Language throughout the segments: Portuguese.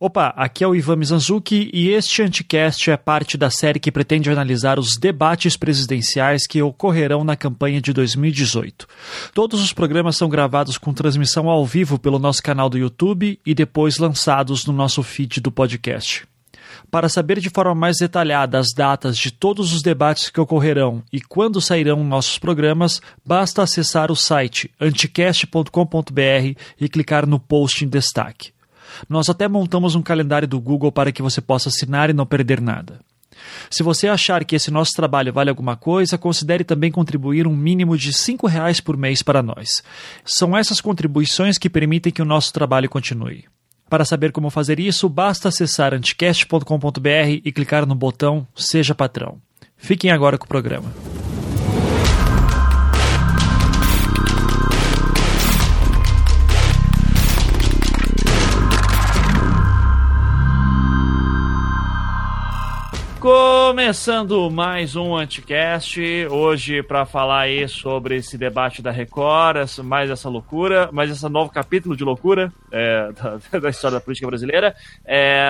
Opa, aqui é o Ivan Mizanzuki e este Anticast é parte da série que pretende analisar os debates presidenciais que ocorrerão na campanha de 2018. Todos os programas são gravados com transmissão ao vivo pelo nosso canal do YouTube e depois lançados no nosso feed do podcast. Para saber de forma mais detalhada as datas de todos os debates que ocorrerão e quando sairão nossos programas, basta acessar o site anticast.com.br e clicar no post em destaque. Nós até montamos um calendário do Google para que você possa assinar e não perder nada. Se você achar que esse nosso trabalho vale alguma coisa, considere também contribuir um mínimo de R$ reais por mês para nós. São essas contribuições que permitem que o nosso trabalho continue. Para saber como fazer isso, basta acessar anticast.com.br e clicar no botão Seja Patrão. Fiquem agora com o programa. Começando mais um Anticast, hoje para falar aí sobre esse debate da Record, mais essa loucura, mais esse novo capítulo de loucura é, da, da, história da política brasileira. É,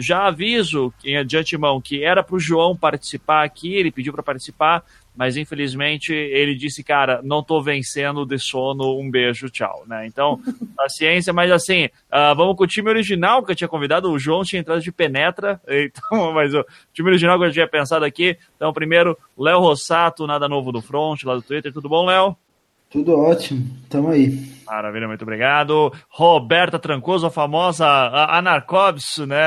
já aviso de antemão que era para o João participar aqui, ele pediu para participar, mas infelizmente ele disse, cara, não tô vencendo de sono, um beijo, tchau, né? Então, paciência, mas assim, uh, vamos com o time original que eu tinha convidado, o João tinha entrado de penetra, então, mas o time original que eu tinha pensado aqui, então primeiro, Léo Rossato, nada novo do front, lá do Twitter, tudo bom, Léo? Tudo ótimo, tamo aí. Maravilha, muito obrigado. Roberta Trancoso, a famosa Anarcobs, né?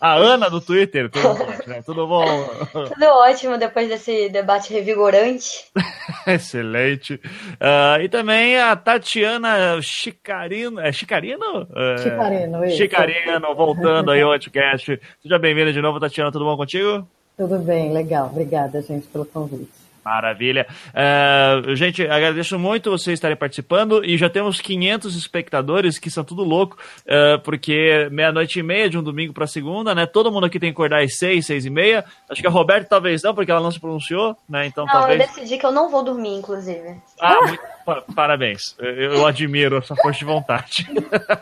a Ana do Twitter. Tudo bom? Né? Tudo bom? Tudo ótimo depois desse debate revigorante. Excelente. Uh, e também a Tatiana Chicarino. É Chicarino? Chicarino, isso. Chicarino, voltando aí ao podcast. Seja bem-vinda de novo, Tatiana. Tudo bom contigo? Tudo bem, legal. Obrigada, gente, pelo convite. Maravilha. Uh, gente, agradeço muito vocês estarem participando e já temos 500 espectadores que são tudo louco, uh, porque meia-noite e meia de um domingo para segunda, né? Todo mundo aqui tem que acordar às seis, seis e meia. Acho que a Roberta talvez não, porque ela não se pronunciou, né? Então não, talvez. eu decidi que eu não vou dormir, inclusive. Ah, muito Parabéns. Eu admiro a sua força de vontade.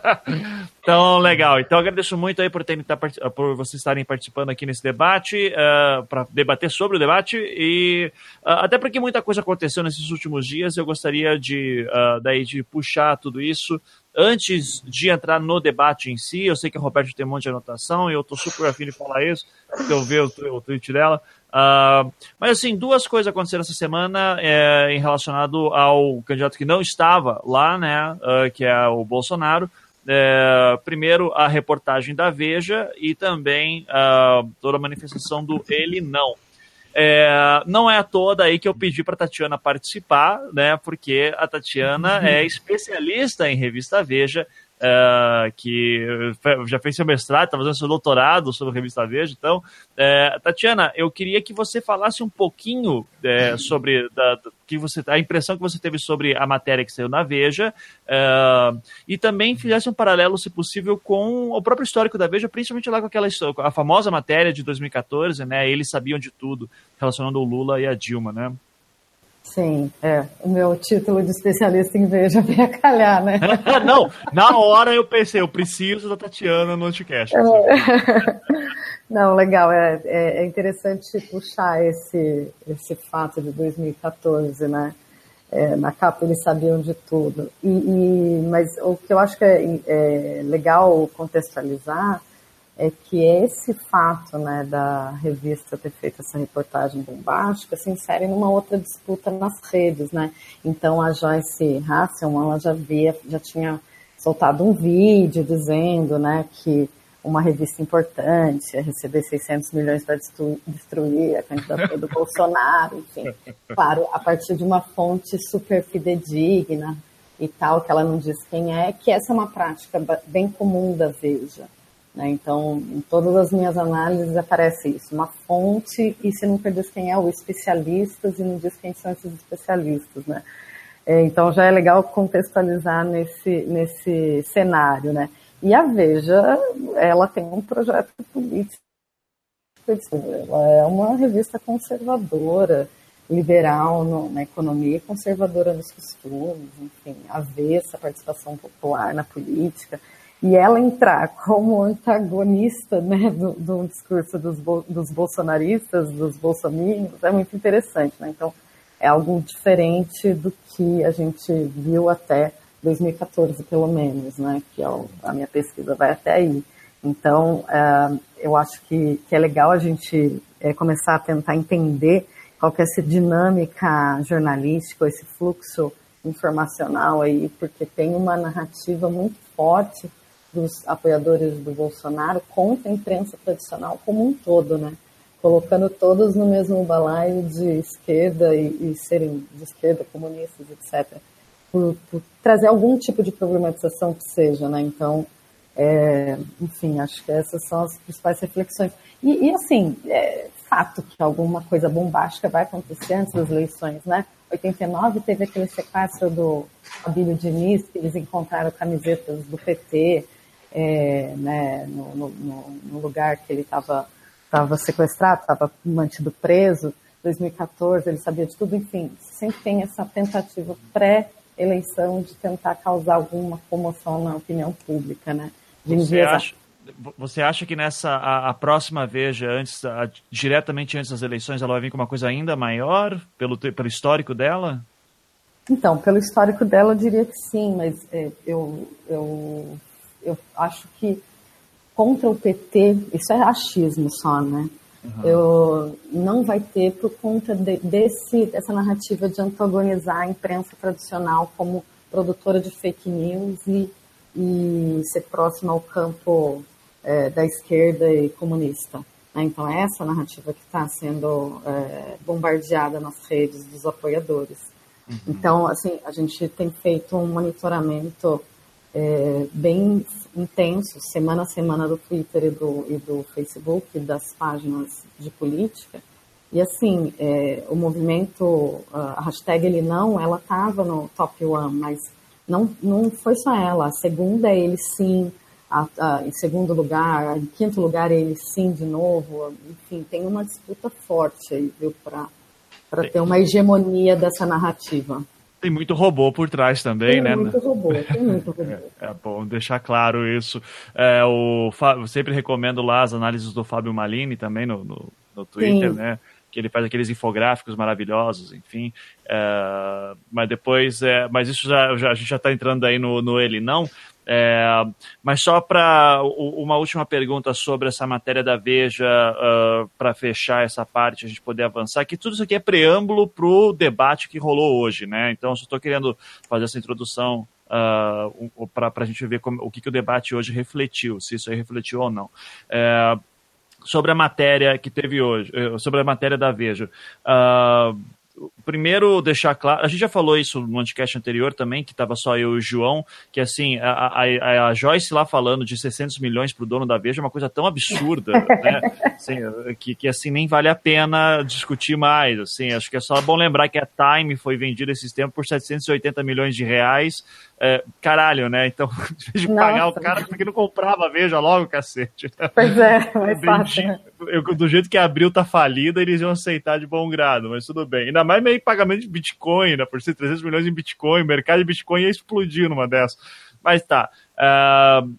então, legal. Então, agradeço muito aí por, terem, tá por vocês estarem participando aqui nesse debate, uh, ah, para debater sobre o debate. E uh, até porque muita coisa aconteceu nesses últimos dias, eu gostaria de, uh, daí, de puxar tudo isso antes de entrar no debate em si, eu sei que a Roberta tem um monte de anotação e eu estou super afim de falar isso, porque eu vi o, o tweet dela. Uh, mas assim, duas coisas aconteceram essa semana é, em relacionado ao candidato que não estava lá, né, uh, que é o Bolsonaro. É, primeiro, a reportagem da Veja e também uh, toda a manifestação do Ele Não. É, não é à toa daí que eu pedi para Tatiana participar, né? Porque a Tatiana uhum. é especialista em revista Veja uh, que já fez seu mestrado, está fazendo seu doutorado sobre a revista Veja. Então, uh, Tatiana, eu queria que você falasse um pouquinho uh, sobre da, que você, a impressão que você teve sobre a matéria que saiu na Veja e também fizesse um paralelo, se possível, com o próprio histórico da Veja, principalmente lá com aquela a famosa matéria de 2014, né? Eles sabiam de tudo relacionando o Lula e a Dilma, né? Sim, é. O meu título de especialista em Veja vem a calhar, né? Não, na hora eu pensei, eu preciso da Tatiana no Anticast. É. Não, legal, é, é, é, interessante puxar esse, esse fato de 2014, né? É, na capa eles sabiam de tudo. E, e, mas o que eu acho que é, é legal contextualizar é que esse fato né, da revista ter feito essa reportagem bombástica se insere numa outra disputa nas redes, né? Então a Joyce Hasselman ela já havia, já tinha soltado um vídeo dizendo, né, que uma revista importante ia receber 600 milhões para destruir, a candidatura do Bolsonaro, enfim, claro, a partir de uma fonte super fidedigna e tal, que ela não diz quem é, que essa é uma prática bem comum da Veja. Né? Então, em todas as minhas análises aparece isso, uma fonte e se não diz quem é o especialistas e não diz quem são esses especialistas, né? É, então já é legal contextualizar nesse, nesse cenário, né? E a Veja, ela tem um projeto político, ela é uma revista conservadora, liberal no, na economia, conservadora nos costumes, enfim, avessa a participação popular na política. E ela entrar como antagonista né, do, do discurso dos, dos bolsonaristas, dos bolsominions, é muito interessante. Né? Então, é algo diferente do que a gente viu até 2014, pelo menos, né? que é a minha pesquisa vai até aí. Então, é, eu acho que, que, é legal a gente é, começar a tentar entender qual que é essa dinâmica jornalística, esse fluxo informacional aí, porque tem uma narrativa muito forte dos apoiadores do Bolsonaro contra a imprensa tradicional como um todo, né? Colocando todos no mesmo balaio de esquerda e, e serem de esquerda, comunistas, etc. Por, por, trazer algum tipo de problematização que seja, né? Então, é, enfim, acho que essas são as principais reflexões. E, e assim, é fato que alguma coisa bombástica vai acontecer antes das eleições, né? 89 teve aquele sequestro do Abílio Diniz, que eles encontraram camisetas do PT, é, né, no, no, no, lugar que ele estava estava sequestrado, estava mantido preso. 2014, ele sabia de tudo, enfim, sempre tem essa tentativa pré-eleição de tentar causar alguma comoção na opinião pública, né? De você acha, você acha que nessa a, a próxima veja, antes, a, diretamente antes das eleições, ela vai vir com uma coisa ainda maior pelo, pelo histórico dela? Então, pelo histórico dela, eu diria que sim, mas é, eu, eu eu acho que contra o PT, isso é achismo só, né? Uhum. Eu, não vai ter por conta de, desse, dessa narrativa de antagonizar a imprensa tradicional como produtora de fake news e, e ser próxima ao campo é, da esquerda e comunista. Né? Então, é essa narrativa que está sendo é, bombardeada nas redes dos apoiadores. Uhum. Então, assim, a gente tem feito um monitoramento é, bem intenso, semana a semana do Twitter e do, e do Facebook, das páginas de política. E assim, é, o movimento, a hashtag ele não, ela estava no top one, mas não, não foi só ela. A segunda é ele sim, a, a, em segundo lugar, em quinto lugar é ele sim de novo. Enfim, tem uma disputa forte aí, viu, para ter uma hegemonia dessa narrativa. Tem muito robô por trás também, tem né? Muito robô, tem muito robô. É, é bom deixar claro isso. É, o, eu sempre recomendo lá as análises do Fábio Malini também no, no, no Twitter, Sim. né? que ele faz aqueles infográficos maravilhosos, enfim. É, mas depois, é, mas isso já, já, a gente já está entrando aí no, no ele não. É, mas só para uma última pergunta sobre essa matéria da Veja, uh, para fechar essa parte, a gente poder avançar, que tudo isso aqui é preâmbulo para o debate que rolou hoje, né? Então, só estou querendo fazer essa introdução uh, para a gente ver como, o que, que, o debate hoje refletiu, se isso aí refletiu ou não. É, sobre a matéria que teve hoje, eh, sobre a matéria da Veja. Uh, primeiro deixar claro, a gente já falou isso no podcast anterior também, que estava só eu e o João, que assim, a, a, a Joyce lá falando de 600 milhões para o dono da Veja é uma coisa tão absurda, né? Assim, que, que assim nem vale a pena discutir mais, assim, acho que é só bom lembrar que a Time foi vendida esses tempos por 780 milhões de reais, é, caralho, né? Então, de pagar o cara porque não comprava Veja logo, cacete. Pois é, mais fácil. Né? Do jeito que abriu tá falida, eles iam aceitar de bom grado, mas tudo bem. Ainda mais meio pagamento de Bitcoin, né? Por ser 300 milhões em Bitcoin, o mercado de Bitcoin ia explodir numa dessas. Mas tá. Uh,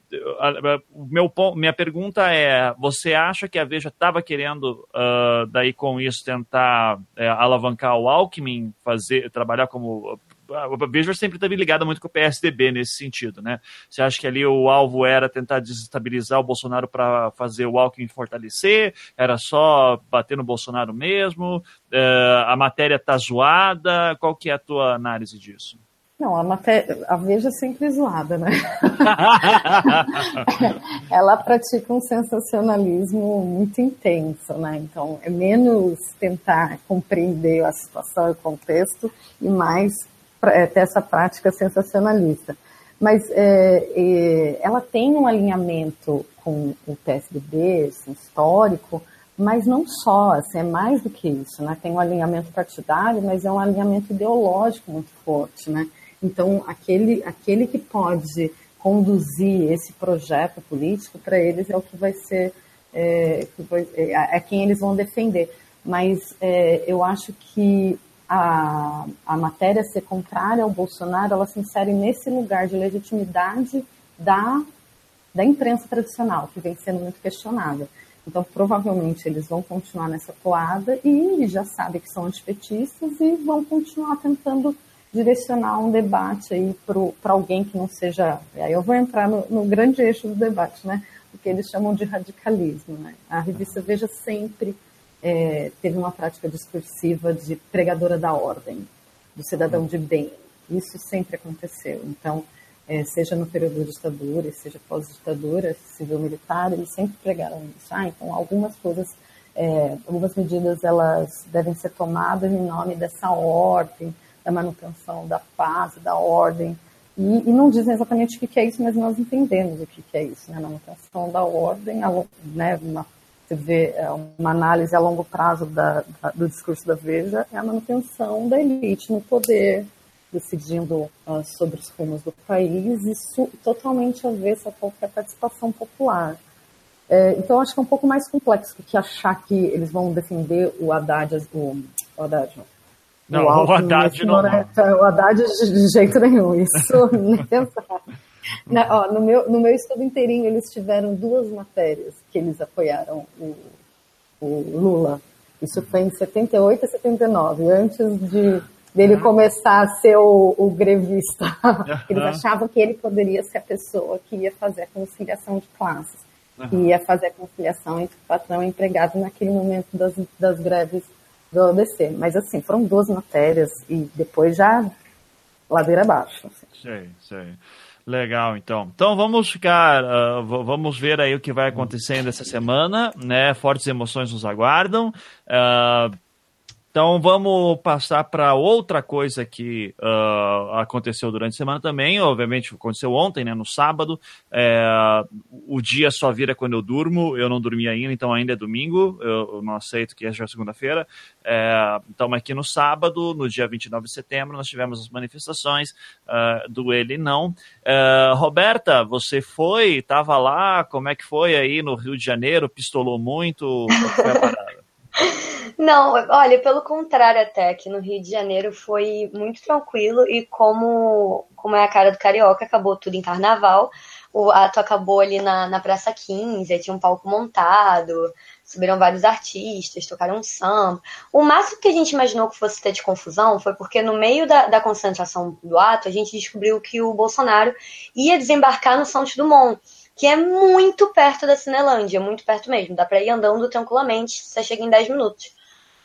meu minha pergunta é: você acha que a Veja estava querendo, uh, daí com isso, tentar uh, alavancar o Alckmin, fazer, trabalhar como a Veja sempre esteve ligada muito com o PSDB nesse sentido, né? Você acha que ali o alvo era tentar desestabilizar o Bolsonaro para fazer o Alckmin fortalecer? Era só bater no Bolsonaro mesmo? Uh, a matéria tá zoada? Qual que é a tua análise disso? Não, a, matéria, a Veja é sempre zoada, né? Ela pratica um sensacionalismo muito intenso, né? Então, é menos tentar compreender a situação e o contexto e mais é, ter essa prática sensacionalista. Mas é, é, ela tem um alinhamento com o PSDB, assim, histórico, mas não só, assim, é mais do que isso, né? Tem um alinhamento partidário, mas é um alinhamento ideológico muito forte, né? Então, aquele, aquele que pode conduzir esse projeto político, para eles é o que vai ser, é, é, é, quem eles vão defender. Mas é, eu acho que a, a matéria ser contrária ao Bolsonaro, ela se insere nesse lugar de legitimidade da da imprensa tradicional, que vem sendo muito questionada. Então, provavelmente, eles vão continuar nessa toada e já sabem que são antipetistas e vão continuar tentando direcionar um debate aí para alguém que não seja. Aí eu vou entrar no, no, grande eixo do debate, né? O que eles chamam de radicalismo. Né? A revista Veja sempre é, teve uma prática discursiva de pregadora da ordem, do cidadão de bem. Isso sempre aconteceu. Então, é, seja no período da ditadura, seja pós-ditadura, civil-militar, eles sempre pregaram isso. Ah, então algumas coisas, é, algumas medidas, elas devem ser tomadas em nome dessa ordem, da manutenção da paz, da ordem, e, e, não dizem exatamente o que, é isso, mas nós entendemos o que, é isso, né? Manutenção da ordem, né? Uma, você vê é, uma análise a longo prazo da, da, do discurso da Veja, é a manutenção da elite no poder, decidindo uh, sobre os rumos do país, isso totalmente avessa a qualquer participação popular. É, então, acho que é um pouco mais complexo do que achar que eles vão defender o Haddad, o, o Haddad, não, o, o Haddad não. O Haddad de jeito nenhum, isso nem pensar. Na, ó, no, meu, no meu estudo inteirinho, eles tiveram duas matérias que eles apoiaram o, o Lula. Isso foi em 78 e 79, antes de dele uhum. começar a ser o, o grevista. Uhum. Eles achavam que ele poderia ser a pessoa que ia fazer a conciliação de classes, uhum. que ia fazer a conciliação entre patrão e empregado naquele momento das, das greves do ODC. Mas assim, foram duas matérias e depois já ladeira abaixo. Assim. Sei, sei. Legal, então. Então vamos ficar, uh, vamos ver aí o que vai acontecendo essa semana, né? Fortes emoções nos aguardam. Uh, então vamos passar para outra coisa que uh, aconteceu durante a semana também. Obviamente aconteceu ontem, né, no sábado. É, o dia só vira quando eu durmo. Eu não dormi ainda, então ainda é domingo. Eu, eu não aceito que é já segunda-feira. É, então aqui no sábado, no dia 29 de setembro, nós tivemos as manifestações uh, do Ele Não. Uh, Roberta, você foi? Estava lá? Como é que foi aí no Rio de Janeiro? Pistolou muito? Qual foi a parada? Não, olha, pelo contrário até, que no Rio de Janeiro foi muito tranquilo e como, como é a cara do carioca, acabou tudo em carnaval. O ato acabou ali na, na Praça 15, tinha um palco montado, subiram vários artistas, tocaram um samba. O máximo que a gente imaginou que fosse ter de confusão foi porque no meio da, da concentração do ato, a gente descobriu que o Bolsonaro ia desembarcar no Santos Dumont que é muito perto da Cinelândia, muito perto mesmo. Dá pra ir andando tranquilamente, você chega em 10 minutos.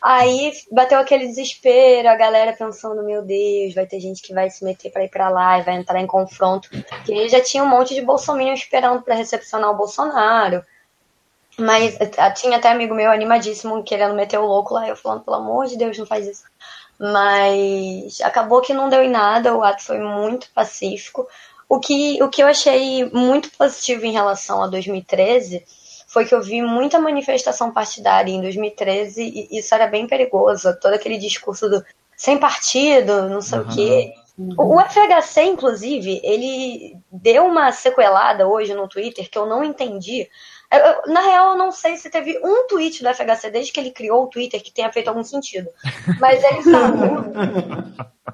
Aí bateu aquele desespero, a galera pensando, meu Deus, vai ter gente que vai se meter para ir para lá e vai entrar em confronto. Porque já tinha um monte de bolsominion esperando para recepcionar o Bolsonaro. Mas eh, tinha até amigo meu animadíssimo querendo meter o louco lá, eu falando, pelo amor de Deus, não faz isso. Mas acabou que não deu em nada, o ato foi muito pacífico. O que, o que eu achei muito positivo em relação a 2013 foi que eu vi muita manifestação partidária em 2013 e isso era bem perigoso. Todo aquele discurso do sem partido, não sei uhum. o quê. O FHC, inclusive, ele deu uma sequelada hoje no Twitter que eu não entendi. Eu, na real, eu não sei se teve um tweet do FHC desde que ele criou o Twitter que tenha feito algum sentido. Mas ele falou,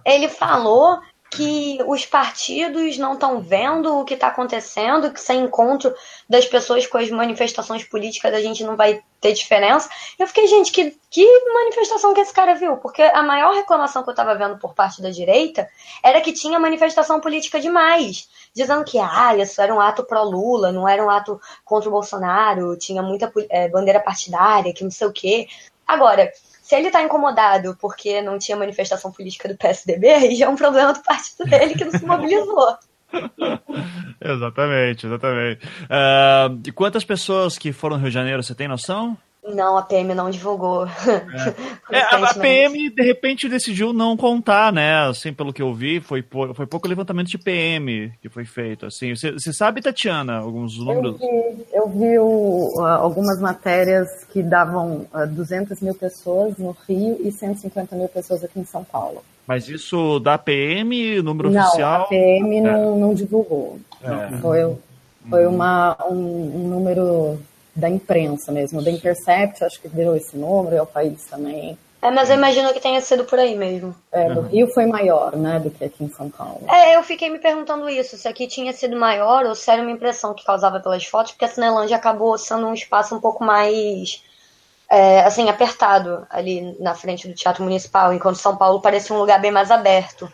ele falou que os partidos não estão vendo o que está acontecendo, que sem encontro das pessoas com as manifestações políticas a gente não vai ter diferença. Eu fiquei, gente, que, que manifestação que esse cara viu? Porque a maior reclamação que eu estava vendo por parte da direita era que tinha manifestação política demais, dizendo que ah, isso era um ato pró-Lula, não era um ato contra o Bolsonaro, tinha muita é, bandeira partidária, que não sei o quê. Agora, se ele está incomodado porque não tinha manifestação política do PSDB, aí já é um problema do partido dele que não se mobilizou. exatamente, exatamente. Uh, e quantas pessoas que foram no Rio de Janeiro, você tem noção? Não, a PM não divulgou. É. é a, PM, de repente, decidiu não contar, né? Assim, pelo que eu vi, foi, foi pouco levantamento de PM que foi feito. Assim, você, você sabe, Tatiana, alguns números? Eu vi, eu vi o, algumas matérias que davam 200 mil pessoas no Rio e 150 mil pessoas aqui em São Paulo. Mas isso da PM, número não, oficial? Não, a PM é. não, não divulgou. É. Foi, foi uma, um, um número da imprensa mesmo, da Intercept, acho que deu esse número, e o país também. É, mas eu imagino que tenha sido por aí mesmo. É, no Rio foi maior, né, do que aqui em São Paulo. É, eu fiquei me perguntando isso, se aqui tinha sido maior ou se era uma impressão que causava pelas fotos, porque a Cinelândia acabou sendo um espaço um pouco mais, é, assim, apertado ali na frente do Teatro Municipal, enquanto São Paulo parecia um lugar bem mais aberto.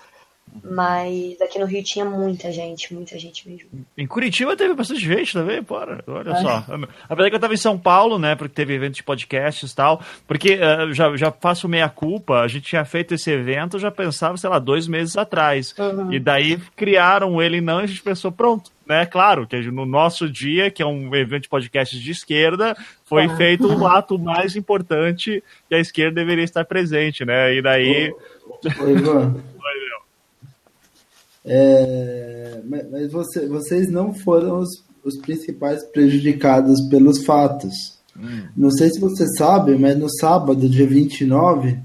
Mas aqui no Rio tinha muita gente, muita gente mesmo. Em Curitiba teve bastante gente também, porra. Olha é. só. Apesar que eu tava em São Paulo, né? Porque teve evento de podcasts e tal. Porque uh, já, já faço meia culpa, a gente tinha feito esse evento, já pensava, sei lá, dois meses atrás. Uhum. E daí criaram ele não, e a gente pensou, pronto. Né, claro, que no nosso dia, que é um evento de podcasts de esquerda, foi ah. feito o ato mais importante que a esquerda deveria estar presente, né? E daí. Oi, Ivan. É, mas você, vocês não foram os, os principais prejudicados pelos fatos. Hum. Não sei se você sabe, mas no sábado, dia 29,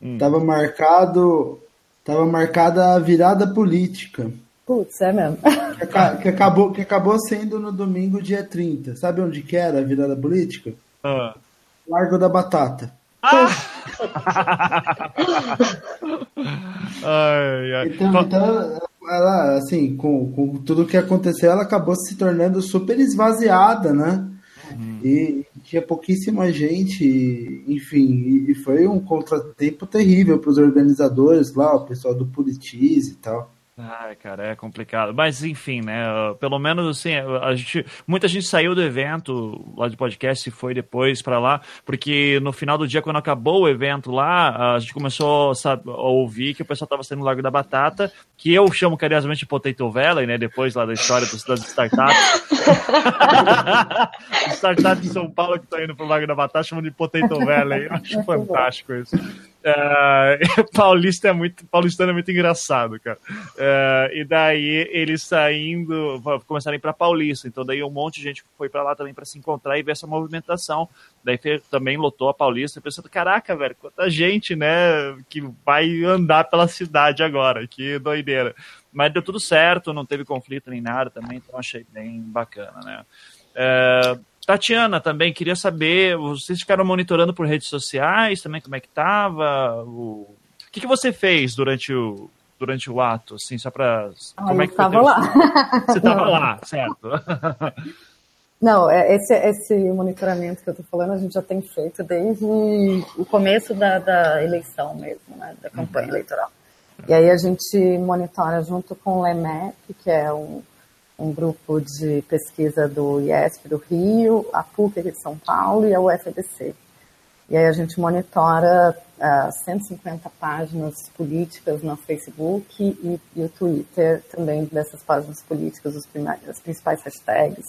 estava hum. marcado tava marcada a virada política. Putz, é mesmo. Que, que, acabou, que acabou sendo no domingo, dia 30. Sabe onde que era a virada política? Ah. Largo da Batata. Ah! ai, ai. Então, então, ela, assim, com, com tudo que aconteceu, ela acabou se tornando super esvaziada, né? Uhum. E tinha pouquíssima gente, enfim, e foi um contratempo terrível para os organizadores lá, o pessoal do Politize e tal. Ai, cara, é complicado. Mas enfim, né? Pelo menos assim, a gente, muita gente saiu do evento lá de podcast e foi depois para lá, porque no final do dia, quando acabou o evento lá, a gente começou sabe, a ouvir que o pessoal tava saindo no Lago da Batata, que eu chamo carinhosamente de Potato Valley, né? Depois lá da história das, das startups. startups de São Paulo que estão indo pro Lago da Batata chamam de Potato Valley. Eu acho fantástico isso. Uh, Paulista é muito, paulistano é muito engraçado, cara. Uh, e daí eles saindo, começaram a ir para Paulista. Então daí um monte de gente foi para lá também para se encontrar e ver essa movimentação. Daí também lotou a Paulista, pensando, caraca, velho, quanta gente, né, que vai andar pela cidade agora, que doideira. Mas deu tudo certo, não teve conflito nem nada também, então achei bem bacana, né. Uh, Tatiana, também queria saber, vocês ficaram monitorando por redes sociais também, como é que tava? O, o que, que você fez durante o, durante o ato, assim, só para ah, como é que estava lá. Você estava lá, certo? Não, é, esse, esse monitoramento que eu estou falando a gente já tem feito desde o começo da, da eleição mesmo, né, da campanha uhum. eleitoral. E aí a gente monitora junto com o LEMEP, que é um, um grupo de pesquisa do IESP do Rio, a PUC de São Paulo e a UFBC. E aí a gente monitora uh, ah, 150 páginas políticas no Facebook e, e, o Twitter também dessas páginas políticas, os as principais hashtags,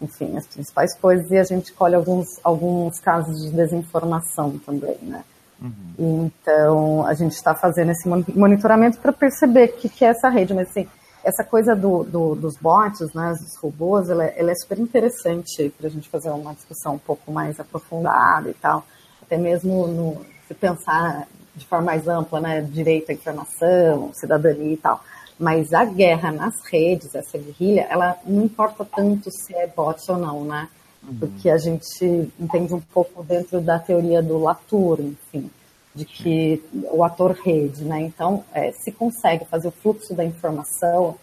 enfim, as principais coisas, e a gente colhe alguns, alguns casos de desinformação também, né? Uhum. Então, a gente está fazendo esse monitoramento para perceber o que, que é essa rede, mas assim, essa coisa do, do, dos bots, né, dos robôs, ela, é, ela é super interessante para a gente fazer uma discussão um pouco mais aprofundada e tal. Até mesmo no, se pensar de forma mais ampla, né, direito à informação, cidadania e tal. Mas a guerra nas redes, essa guerrilha, ela não importa tanto se é bot ou não, né? Uhum. Porque a gente entende um pouco dentro da teoria do Latour, enfim de que o ator rede, né? Então, é, se consegue fazer o fluxo da informação,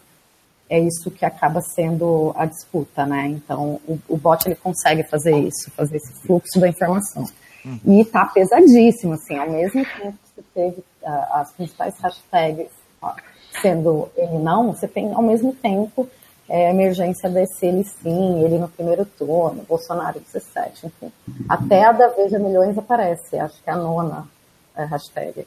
é isso que acaba sendo a disputa, né? Então, o, o bot ele consegue fazer isso, fazer esse fluxo da informação. Uhum. E tá pesadíssimo, assim, ao mesmo tempo que você teve uh, as principais hashtags ó, sendo ele não, você tem ao mesmo tempo é, emergência desse ele sim, ele no primeiro turno, Bolsonaro 17, enfim. Até a da Veja Milhões aparece, acho que é a nona a hashtag.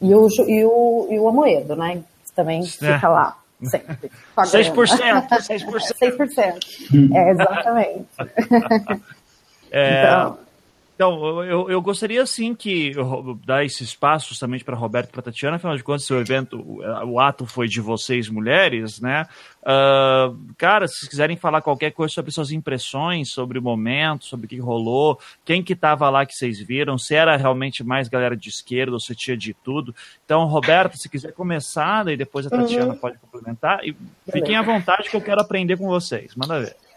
E o, e o, e o Amoedo, né? Também fica é. lá. Sempre. 6%, 6%. 6%. É, exatamente. É, então, então, eu, eu gostaria sim que dar esse espaço justamente para Roberto e para Tatiana, afinal de contas, o evento, o, o ato foi de vocês mulheres, né? Uh, cara, se quiserem falar qualquer coisa sobre suas impressões, sobre o momento, sobre o que rolou, quem que estava lá que vocês viram, se era realmente mais galera de esquerda ou se tinha de tudo. Então, Roberto, se quiser começar, daí depois a Tatiana uhum. pode complementar. E fiquem à vontade que eu quero aprender com vocês. Manda ver.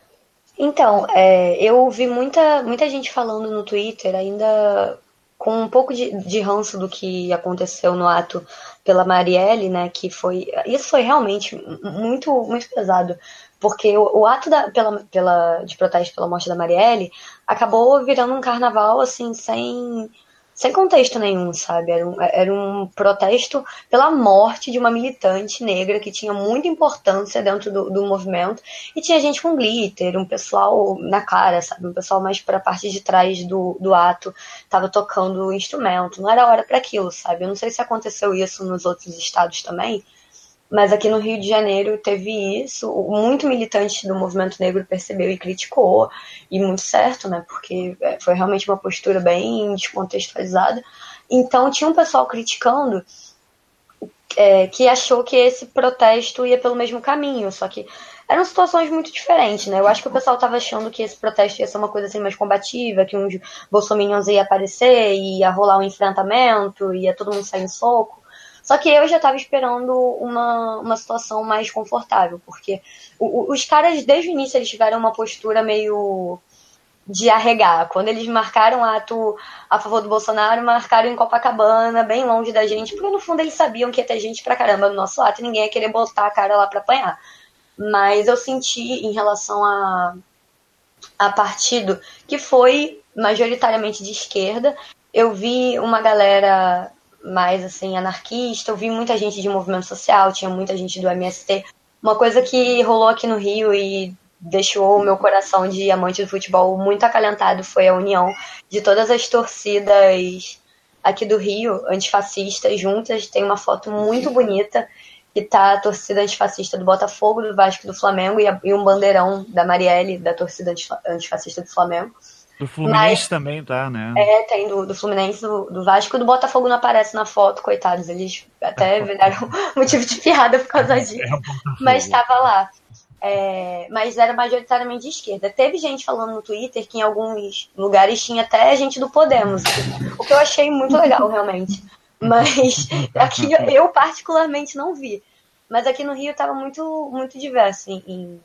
Então, é, eu ouvi muita, muita gente falando no Twitter, ainda com um pouco de, de ranço do que aconteceu no ato pela Marielle, né? Que foi. Isso foi realmente muito, muito pesado. Porque o, o ato da, pela, pela, de protesto pela morte da Marielle acabou virando um carnaval, assim, sem sem contexto nenhum, sabe? Era um, era um protesto pela morte de uma militante negra que tinha muita importância dentro do, do movimento e tinha gente com glitter, um pessoal na cara, sabe? Um pessoal mais para a parte de trás do, do ato, tava tocando o instrumento. Não era hora para aquilo, sabe? Eu não sei se aconteceu isso nos outros estados também, mas aqui no Rio de Janeiro teve isso, muito militante do movimento negro percebeu e criticou, e muito certo, né? Porque é, foi realmente uma postura bem descontextualizada. Então tinha um pessoal criticando é, que achou que esse protesto ia pelo mesmo caminho, só que eram situações muito diferentes, né? Eu acho que o pessoal estava achando que esse protesto ia ser uma coisa assim mais combativa, que uns bolsominions ia aparecer, ia rolar um enfrentamento, ia todo mundo sair em soco. Só que eu já estava esperando uma, uma situação mais confortável, porque o, os caras, desde o início, eles tiveram uma postura meio de arregar. Quando eles marcaram ato a favor do Bolsonaro, marcaram em Copacabana, bem longe da gente, porque no fundo eles sabiam que ia ter gente pra caramba no nosso ato e ninguém ia querer botar a cara lá pra apanhar. Mas eu senti em relação a, a partido que foi majoritariamente de esquerda. Eu vi uma galera mais assim anarquista. Eu vi muita gente de movimento social, tinha muita gente do MST. Uma coisa que rolou aqui no Rio e deixou o meu coração de amante do futebol muito acalentado foi a união de todas as torcidas aqui do Rio, antifascistas, juntas. Tem uma foto muito bonita que tá a torcida antifascista do Botafogo, do Vasco do Flamengo e um bandeirão da Marielle, da torcida antifascista do Flamengo. Do Fluminense Mas, também tá, né? É, tem do, do Fluminense, do, do Vasco. Do Botafogo não aparece na foto, coitados. Eles até é, viraram motivo de piada por causa é, disso. É mas estava lá. É, mas era majoritariamente de esquerda. Teve gente falando no Twitter que em alguns lugares tinha até gente do Podemos, o que eu achei muito legal, realmente. Mas aqui eu particularmente não vi. Mas aqui no Rio estava muito, muito diverso em, em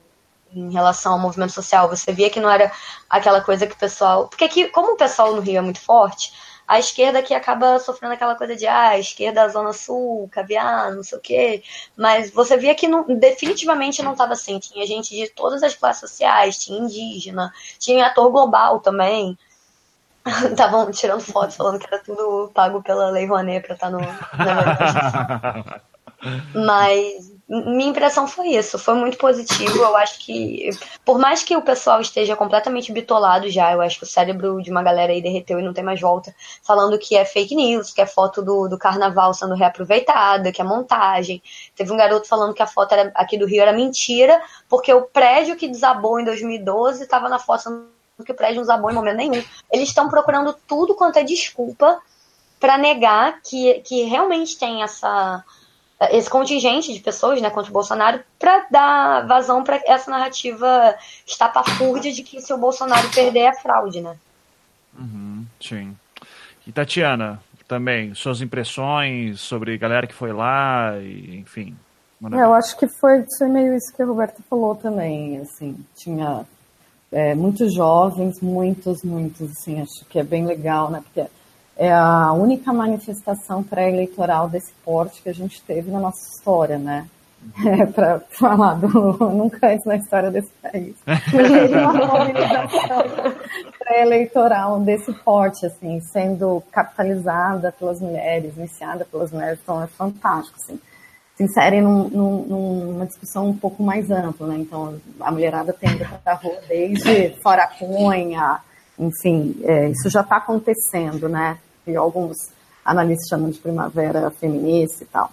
em relação ao movimento social. Você via que não era aquela coisa que o pessoal. Porque aqui, como o pessoal no Rio é muito forte, a esquerda aqui acaba sofrendo aquela coisa de ah, a esquerda da Zona Sul, caviar, não sei o quê. Mas você via que não, definitivamente não estava assim. Tinha gente de todas as classes sociais, tinha indígena, tinha ator global também. Estavam tirando fotos falando que era tudo pago pela Lei Rouanet para estar tá no. Mas minha impressão foi isso, foi muito positivo. Eu acho que, por mais que o pessoal esteja completamente bitolado já, eu acho que o cérebro de uma galera aí derreteu e não tem mais volta, falando que é fake news, que é foto do, do carnaval sendo reaproveitada, que é montagem. Teve um garoto falando que a foto era, aqui do Rio era mentira, porque o prédio que desabou em 2012 estava na foto que o prédio não desabou em momento nenhum. Eles estão procurando tudo quanto é desculpa para negar que, que realmente tem essa esse contingente de pessoas né, contra o Bolsonaro para dar vazão para essa narrativa estapafúrdia de que se o Bolsonaro perder é fraude, né? Uhum, sim. E Tatiana, também, suas impressões sobre galera que foi lá, e, enfim. É, eu acho que foi, foi meio isso que a Roberta falou também, assim, tinha é, muitos jovens, muitos, muitos, assim, acho que é bem legal, né, porque é a única manifestação pré-eleitoral desse porte que a gente teve na nossa história, né? É, para falar do nunca antes na história desse país. uma mobilização pré-eleitoral desse porte, assim, sendo capitalizada pelas mulheres, iniciada pelas mulheres, então é fantástico, assim. Se inserem num, num, numa discussão um pouco mais ampla, né? Então, a mulherada tem ido para a rua desde fora cunha, enfim, é, isso já está acontecendo, né? que alguns analistas chamam de primavera feminista e tal.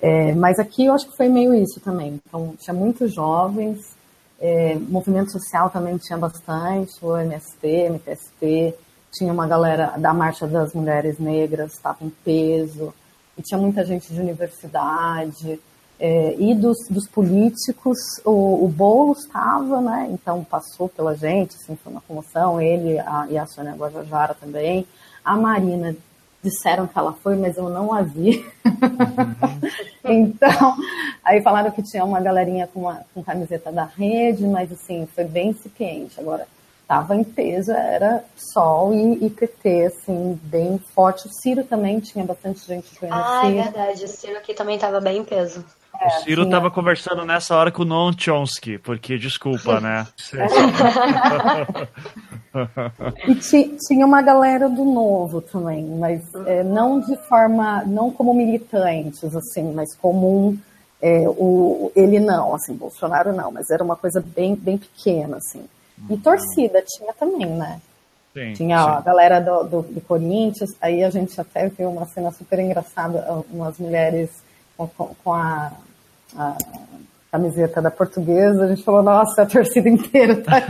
É, mas aqui eu acho que foi meio isso também. Então, tinha muitos jovens, é, movimento social também tinha bastante, o MST, MTST, tinha uma galera da Marcha das Mulheres Negras, estava em peso, e tinha muita gente de universidade, é, e dos, dos políticos, o, o Boulos estava, né, então passou pela gente, assim, foi uma comoção, ele a, e a Sônia Guajajara também, a Marina disseram que ela foi, mas eu não a vi. Uhum. então, aí falaram que tinha uma galerinha com, uma, com camiseta da rede, mas assim, foi bem incipiente. Agora, estava em peso era Sol e, e, PT, assim, bem forte. O Ciro também tinha bastante gente conhecida. Ah, é verdade. O Ciro aqui também estava bem em peso. É, o Ciro estava conversando nessa hora com o Noam Chomsky, porque, desculpa, né? e tinha uma galera do Novo também, mas é, não de forma, não como militantes, assim, mas como um, é, o, ele não, assim, Bolsonaro não, mas era uma coisa bem, bem pequena, assim. E torcida tinha também, né? Sim, tinha sim. a galera do, do, do, Corinthians, aí a gente até viu uma cena super engraçada, umas mulheres com, com a, a, camiseta da portuguesa, a gente falou, nossa, a torcida inteira tá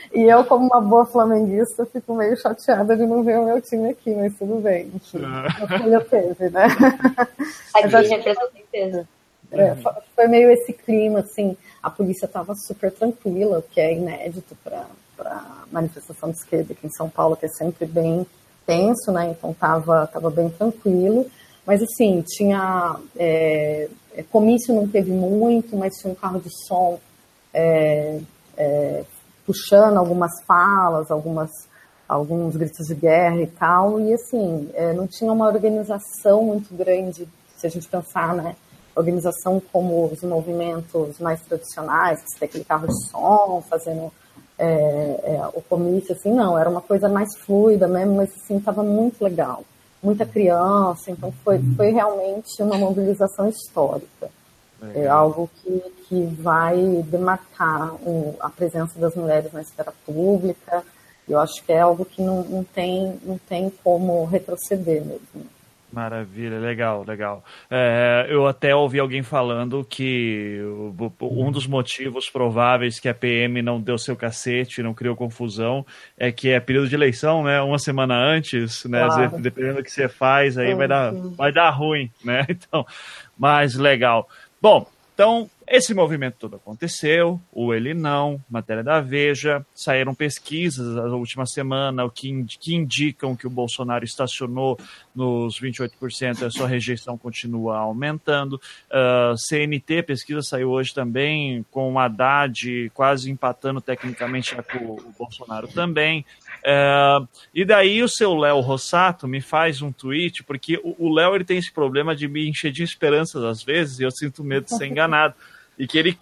E eu, como uma boa flamenguista, fico meio chateada de não ver o meu time aqui, mas tudo bem. Enfim, a teve, né? Aqui a gente. É, foi meio esse clima, assim, a polícia estava super tranquila, o que é inédito para manifestação de esquerda aqui em São Paulo, que é sempre bem né? Então estava tava bem tranquilo. Mas assim, tinha. É, é, comício não teve muito, mas tinha um carro de som é, é, puxando algumas falas, algumas, alguns gritos de guerra e tal. E assim, é, não tinha uma organização muito grande, se a gente pensar, né? organização como os movimentos mais tradicionais, que você tem aquele carro de som, fazendo é, é, o comício, assim, não, era uma coisa mais fluida mesmo, mas assim, estava muito legal. Muita criança, então foi, foi realmente uma mobilização histórica. É algo que, que vai demarcar o, a presença das mulheres na esfera pública. Eu acho que é algo que não, não, tem, não tem como retroceder mesmo. Maravilha, legal, legal. É, eu até ouvi alguém falando que um dos motivos prováveis que a PM não deu seu cacete, não criou confusão, é que é período de eleição, né? Uma semana antes, né? Claro. Dependendo do que você faz, aí vai dar, vai dar ruim, né? Então, mas legal. Bom, então esse movimento todo aconteceu, o ele não, matéria da Veja, saíram pesquisas na última semana que indicam que o Bolsonaro estacionou nos 28% e a sua rejeição continua aumentando. Uh, ah, CNT, pesquisa saiu hoje também, com o Haddad quase empatando tecnicamente com o Bolsonaro também. Uh, e daí o seu Léo Rossato me faz um tweet, porque o Léo ele tem esse problema de me encher de esperanças às vezes e eu sinto medo de ser enganado e que ele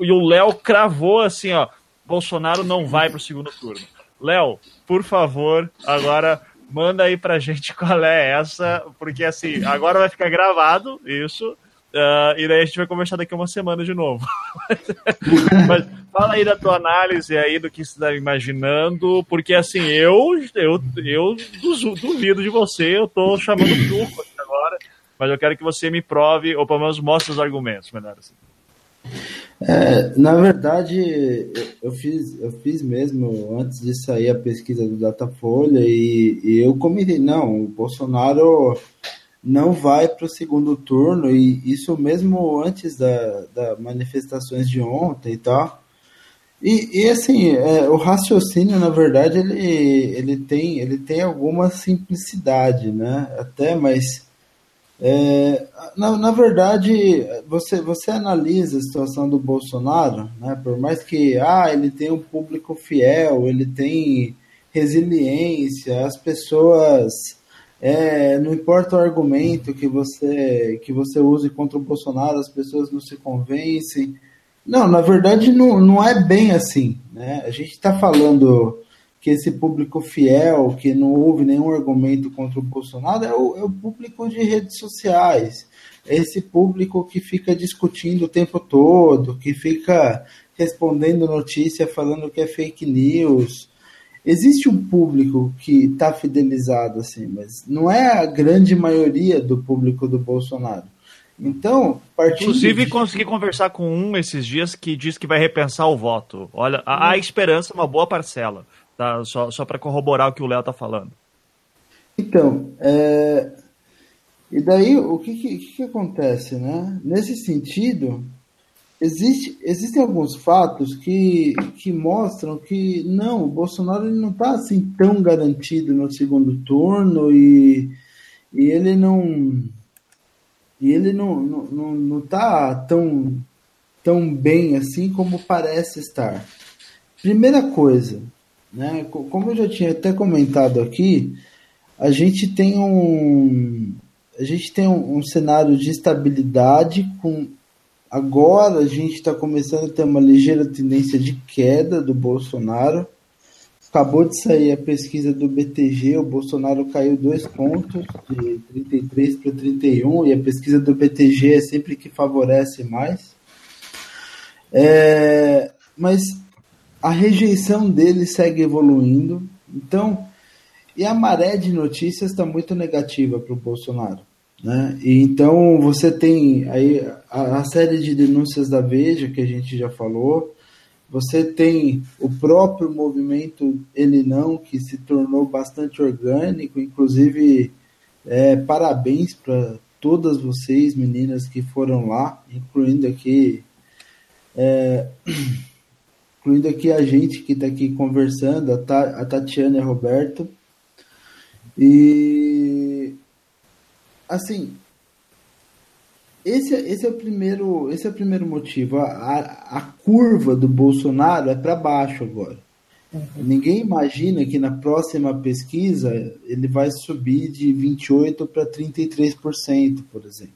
e o Léo cravou assim, ó, Bolsonaro não vai para o segundo turno. Léo, por favor, agora manda aí pra gente qual é essa, porque assim, agora vai ficar gravado isso. Uh, e daí a gente vai conversar daqui uma semana de novo. Mas fala aí da tua análise aí do que você está imaginando, porque assim, eu eu, eu duvido de você, eu tô chamando truco agora, mas eu quero que você me prove, ou pelo menos mostre os argumentos, melhor assim. É, na verdade, eu fiz, eu fiz mesmo antes de sair a pesquisa do Datafolha e, e eu comentei, não, o Bolsonaro não vai para o segundo turno, e isso mesmo antes da, da manifestações de ontem e tal. E, e assim, é, o raciocínio, na verdade, ele, ele, tem, ele tem alguma simplicidade, né? Até, mas é, na, na verdade, você, você analisa a situação do Bolsonaro, né, por mais que ah, ele tem um público fiel, ele tem resiliência, as pessoas. É, não importa o argumento que você, que você use contra o Bolsonaro, as pessoas não se convencem. Não, na verdade não, não é bem assim. Né? A gente está falando que esse público fiel, que não houve nenhum argumento contra o Bolsonaro, é o, é o público de redes sociais. É esse público que fica discutindo o tempo todo, que fica respondendo notícia falando que é fake news. Existe um público que está fidelizado assim, mas não é a grande maioria do público do Bolsonaro. Então, Inclusive, de... consegui conversar com um esses dias que diz que vai repensar o voto. Olha, há, há esperança, uma boa parcela. Tá? Só, só para corroborar o que o Léo está falando. Então, é... e daí o que, que, que, acontece? Né? Nesse sentido, existe, existem alguns fatos que, que mostram que não, o Bolsonaro ele não está assim tão garantido no segundo turno e, e ele não e ele não, não, não, não tá tão tão bem assim como parece estar. Primeira coisa, né, como eu já tinha até comentado aqui, a gente tem um a gente tem um, um cenário de estabilidade com agora a gente está começando a ter uma ligeira tendência de queda do Bolsonaro Acabou de sair a pesquisa do BTG, o Bolsonaro caiu dois pontos, de 33 para 31, e a pesquisa do BTG é sempre que favorece mais. É, mas a rejeição dele segue evoluindo. Então, e a maré de notícias está muito negativa para o Bolsonaro. Né? E então você tem aí a, a, série de denúncias da Veja que a gente já falou, você tem o próprio movimento Ele Não, que se tornou bastante orgânico, inclusive é, parabéns para todas vocês, meninas que foram lá, incluindo aqui, é, incluindo aqui a gente que está aqui conversando, a, Tatiana e a Roberto. E assim, esse, é, esse, é o primeiro, esse é o primeiro motivo. A, a, a curva do Bolsonaro é para baixo agora. Uhum. Ninguém imagina que na próxima pesquisa ele vai subir de 28% para 33%, por exemplo.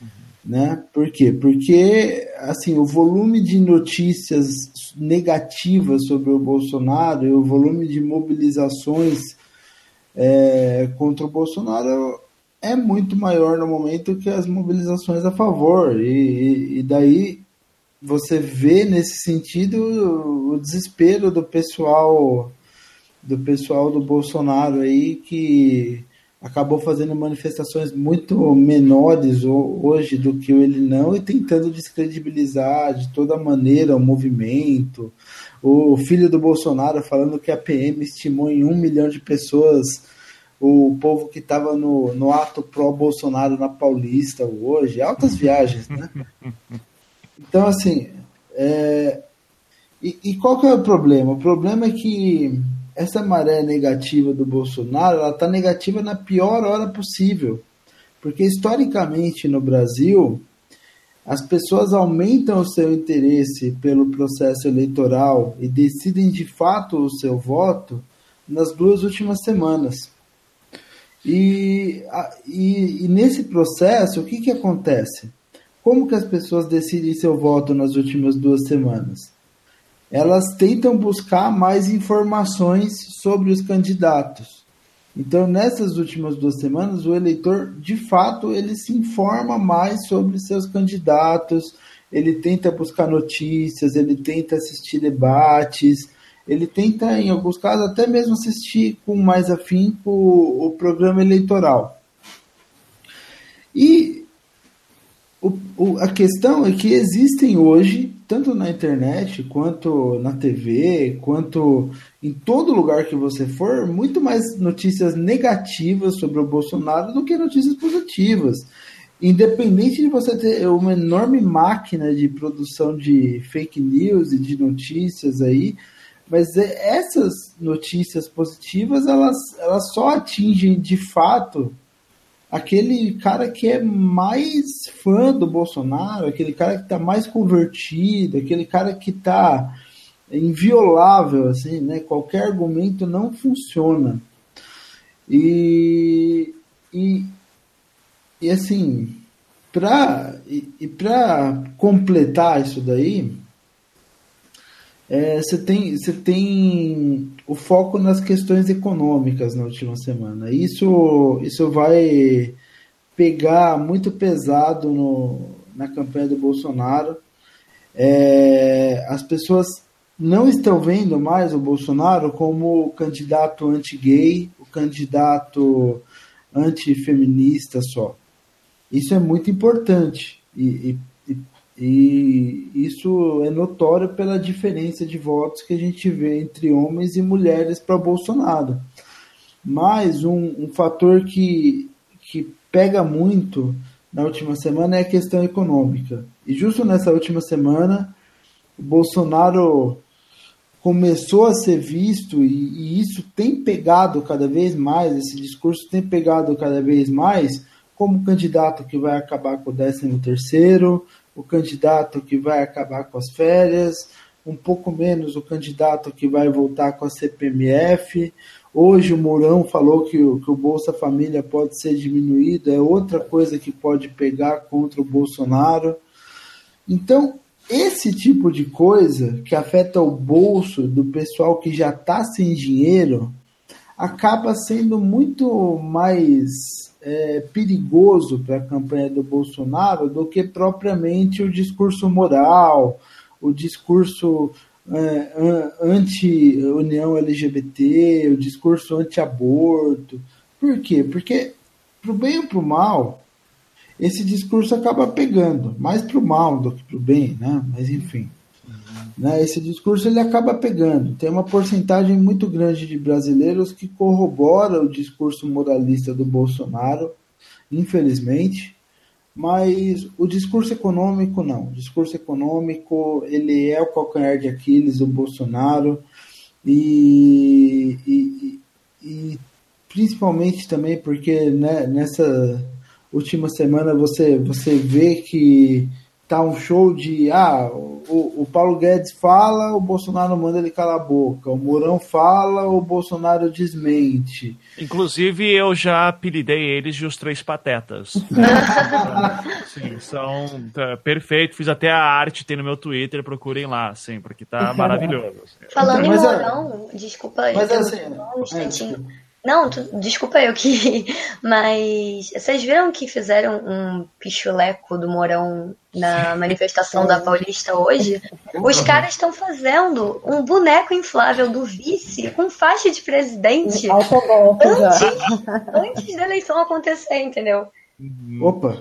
Uhum. Né? Por quê? Porque assim, o volume de notícias negativas sobre o Bolsonaro e o volume de mobilizações é, contra o Bolsonaro é muito maior no momento que as mobilizações a favor. E, e daí você vê nesse sentido o desespero do pessoal do pessoal do Bolsonaro aí que acabou fazendo manifestações muito menores hoje do que ele não e tentando descredibilizar de toda maneira o movimento. O filho do Bolsonaro falando que a PM estimou em um milhão de pessoas o povo que estava no, no ato pró-Bolsonaro na Paulista hoje, altas viagens, né? Então, assim, é... e, e, qual que é o problema? O problema é que essa maré negativa do Bolsonaro, ela está negativa na pior hora possível, porque historicamente no Brasil, as pessoas aumentam o seu interesse pelo processo eleitoral e decidem de fato o seu voto nas duas últimas semanas. E, e, e, nesse processo, o que, que acontece? Como que as pessoas decidem seu voto nas últimas duas semanas? Elas tentam buscar mais informações sobre os candidatos. Então, nessas últimas duas semanas, o eleitor, de fato, ele se informa mais sobre seus candidatos, ele tenta buscar notícias, ele tenta assistir debates, ele tenta, em alguns casos, até mesmo assistir com mais afinco o, programa eleitoral. E o, o, a questão é que existem hoje, tanto na internet, quanto na TV, quanto em todo lugar que você for, muito mais notícias negativas sobre o Bolsonaro do que notícias positivas. Independente de você ter uma enorme máquina de produção de fake news e de notícias aí, mas é, essas notícias positivas, elas, elas só atingem de fato aquele cara que é mais fã do Bolsonaro, aquele cara que está mais convertido, aquele cara que está inviolável, assim, né? Qualquer argumento não funciona. E, e, e assim, para e, e para completar isso daí, é, você tem, você tem o foco nas questões econômicas na última semana. Isso, isso vai pegar muito pesado no, na campanha do Bolsonaro. É, as pessoas não estão vendo mais o Bolsonaro como o candidato anti-gay, o candidato antifeminista só. Isso é muito importante. E, e e isso é notório pela diferença de votos que a gente vê entre homens e mulheres para Bolsonaro. Mas um, um fator que, que pega muito na última semana é a questão econômica. E justo nessa última semana, o Bolsonaro começou a ser visto, e, e, isso tem pegado cada vez mais, esse discurso tem pegado cada vez mais, como candidato que vai acabar com o 13 terceiro, o candidato que vai acabar com as férias, um pouco menos o candidato que vai voltar com a CPMF. Hoje o Mourão falou que o, que o Bolsa Família pode ser diminuído, é outra coisa que pode pegar contra o Bolsonaro. Então, esse tipo de coisa que afeta o bolso do pessoal que já está sem dinheiro acaba sendo muito mais é, perigoso para a campanha do Bolsonaro do que propriamente o discurso moral, o discurso é, anti-união LGBT, o discurso anti-aborto. Por quê? Porque, pro bem ou pro mal, esse discurso acaba pegando, mais pro mal do que pro bem, né? Mas enfim. Né? Esse discurso ele acaba pegando. Tem uma porcentagem muito grande de brasileiros que corrobora o discurso moralista do Bolsonaro, infelizmente, mas o discurso econômico não. O discurso econômico ele é o calcanhar de Aquiles do Bolsonaro e, e, e principalmente também porque né, nessa última semana você, você vê que tá um show de ah, o, o Paulo Guedes fala, o Bolsonaro manda ele calar a boca. O Mourão fala, o Bolsonaro desmente. Inclusive, eu já apelidei eles de os três patetas. sim, são tá, perfeito. Fiz até a arte, tem no meu Twitter, procurem lá, sim, porque tá maravilhoso. Falando em é- Mourão, é... desculpa aí, mas, assim, um instantinho. É, não, tu, desculpa eu que. Mas vocês viram que fizeram um pichuleco do Morão na manifestação da Paulista hoje? Os caras estão fazendo um boneco inflável do vice com faixa de presidente antes, antes da eleição acontecer, entendeu? Opa,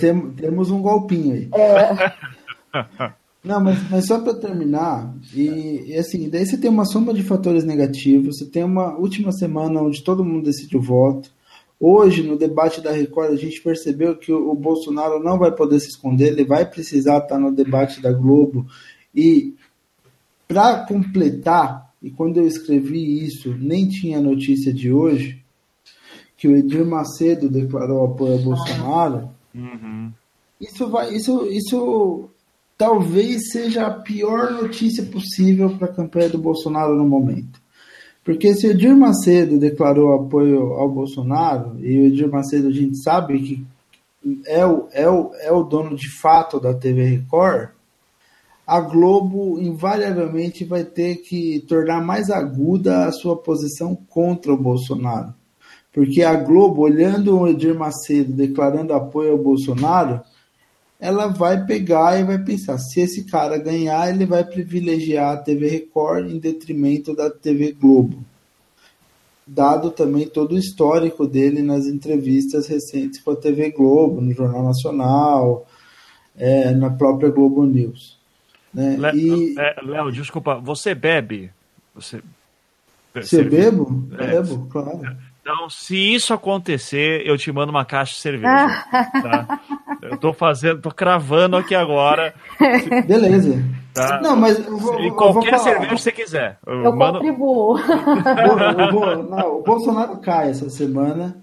tem, temos um golpinho aí. É. Não, mas, mas só para terminar, e, e, assim, daí você tem uma soma de fatores negativos, você tem uma última semana onde todo mundo decide o voto. Hoje, no debate da Record, a gente percebeu que o, o Bolsonaro não vai poder se esconder, ele vai precisar estar no debate da Globo. E para completar, e quando eu escrevi isso, nem tinha notícia de hoje, que o Edir Macedo declarou apoio ao Bolsonaro. Uhum. Isso vai, isso, isso talvez seja a pior notícia possível para a campanha do Bolsonaro no momento. Porque se o Edir Macedo declarou apoio ao Bolsonaro, e o Edir Macedo a gente sabe que é o, é o, é o dono de fato da TV Record, a Globo invariavelmente vai ter que tornar mais aguda a sua posição contra o Bolsonaro. Porque a Globo, olhando o Edir Macedo declarando apoio ao Bolsonaro, ela vai pegar e vai pensar: se esse cara ganhar, ele vai privilegiar a TV Record em detrimento da TV Globo. Dado também todo o histórico dele nas entrevistas recentes com a TV Globo, no Jornal Nacional, é, na própria Globo News. Né? Léo, e... É, Léo, desculpa, você bebe? Você, você bebo? É, bebo, claro. Então, se isso acontecer, eu te mando uma caixa de cerveja. tá? Eu tô fazendo, tô cravando aqui agora. Beleza. Tá? Não, mas vou, e qualquer cerveja que você quiser. Eu, eu mando... contribuo. vou, não, o Bolsonaro cai essa semana.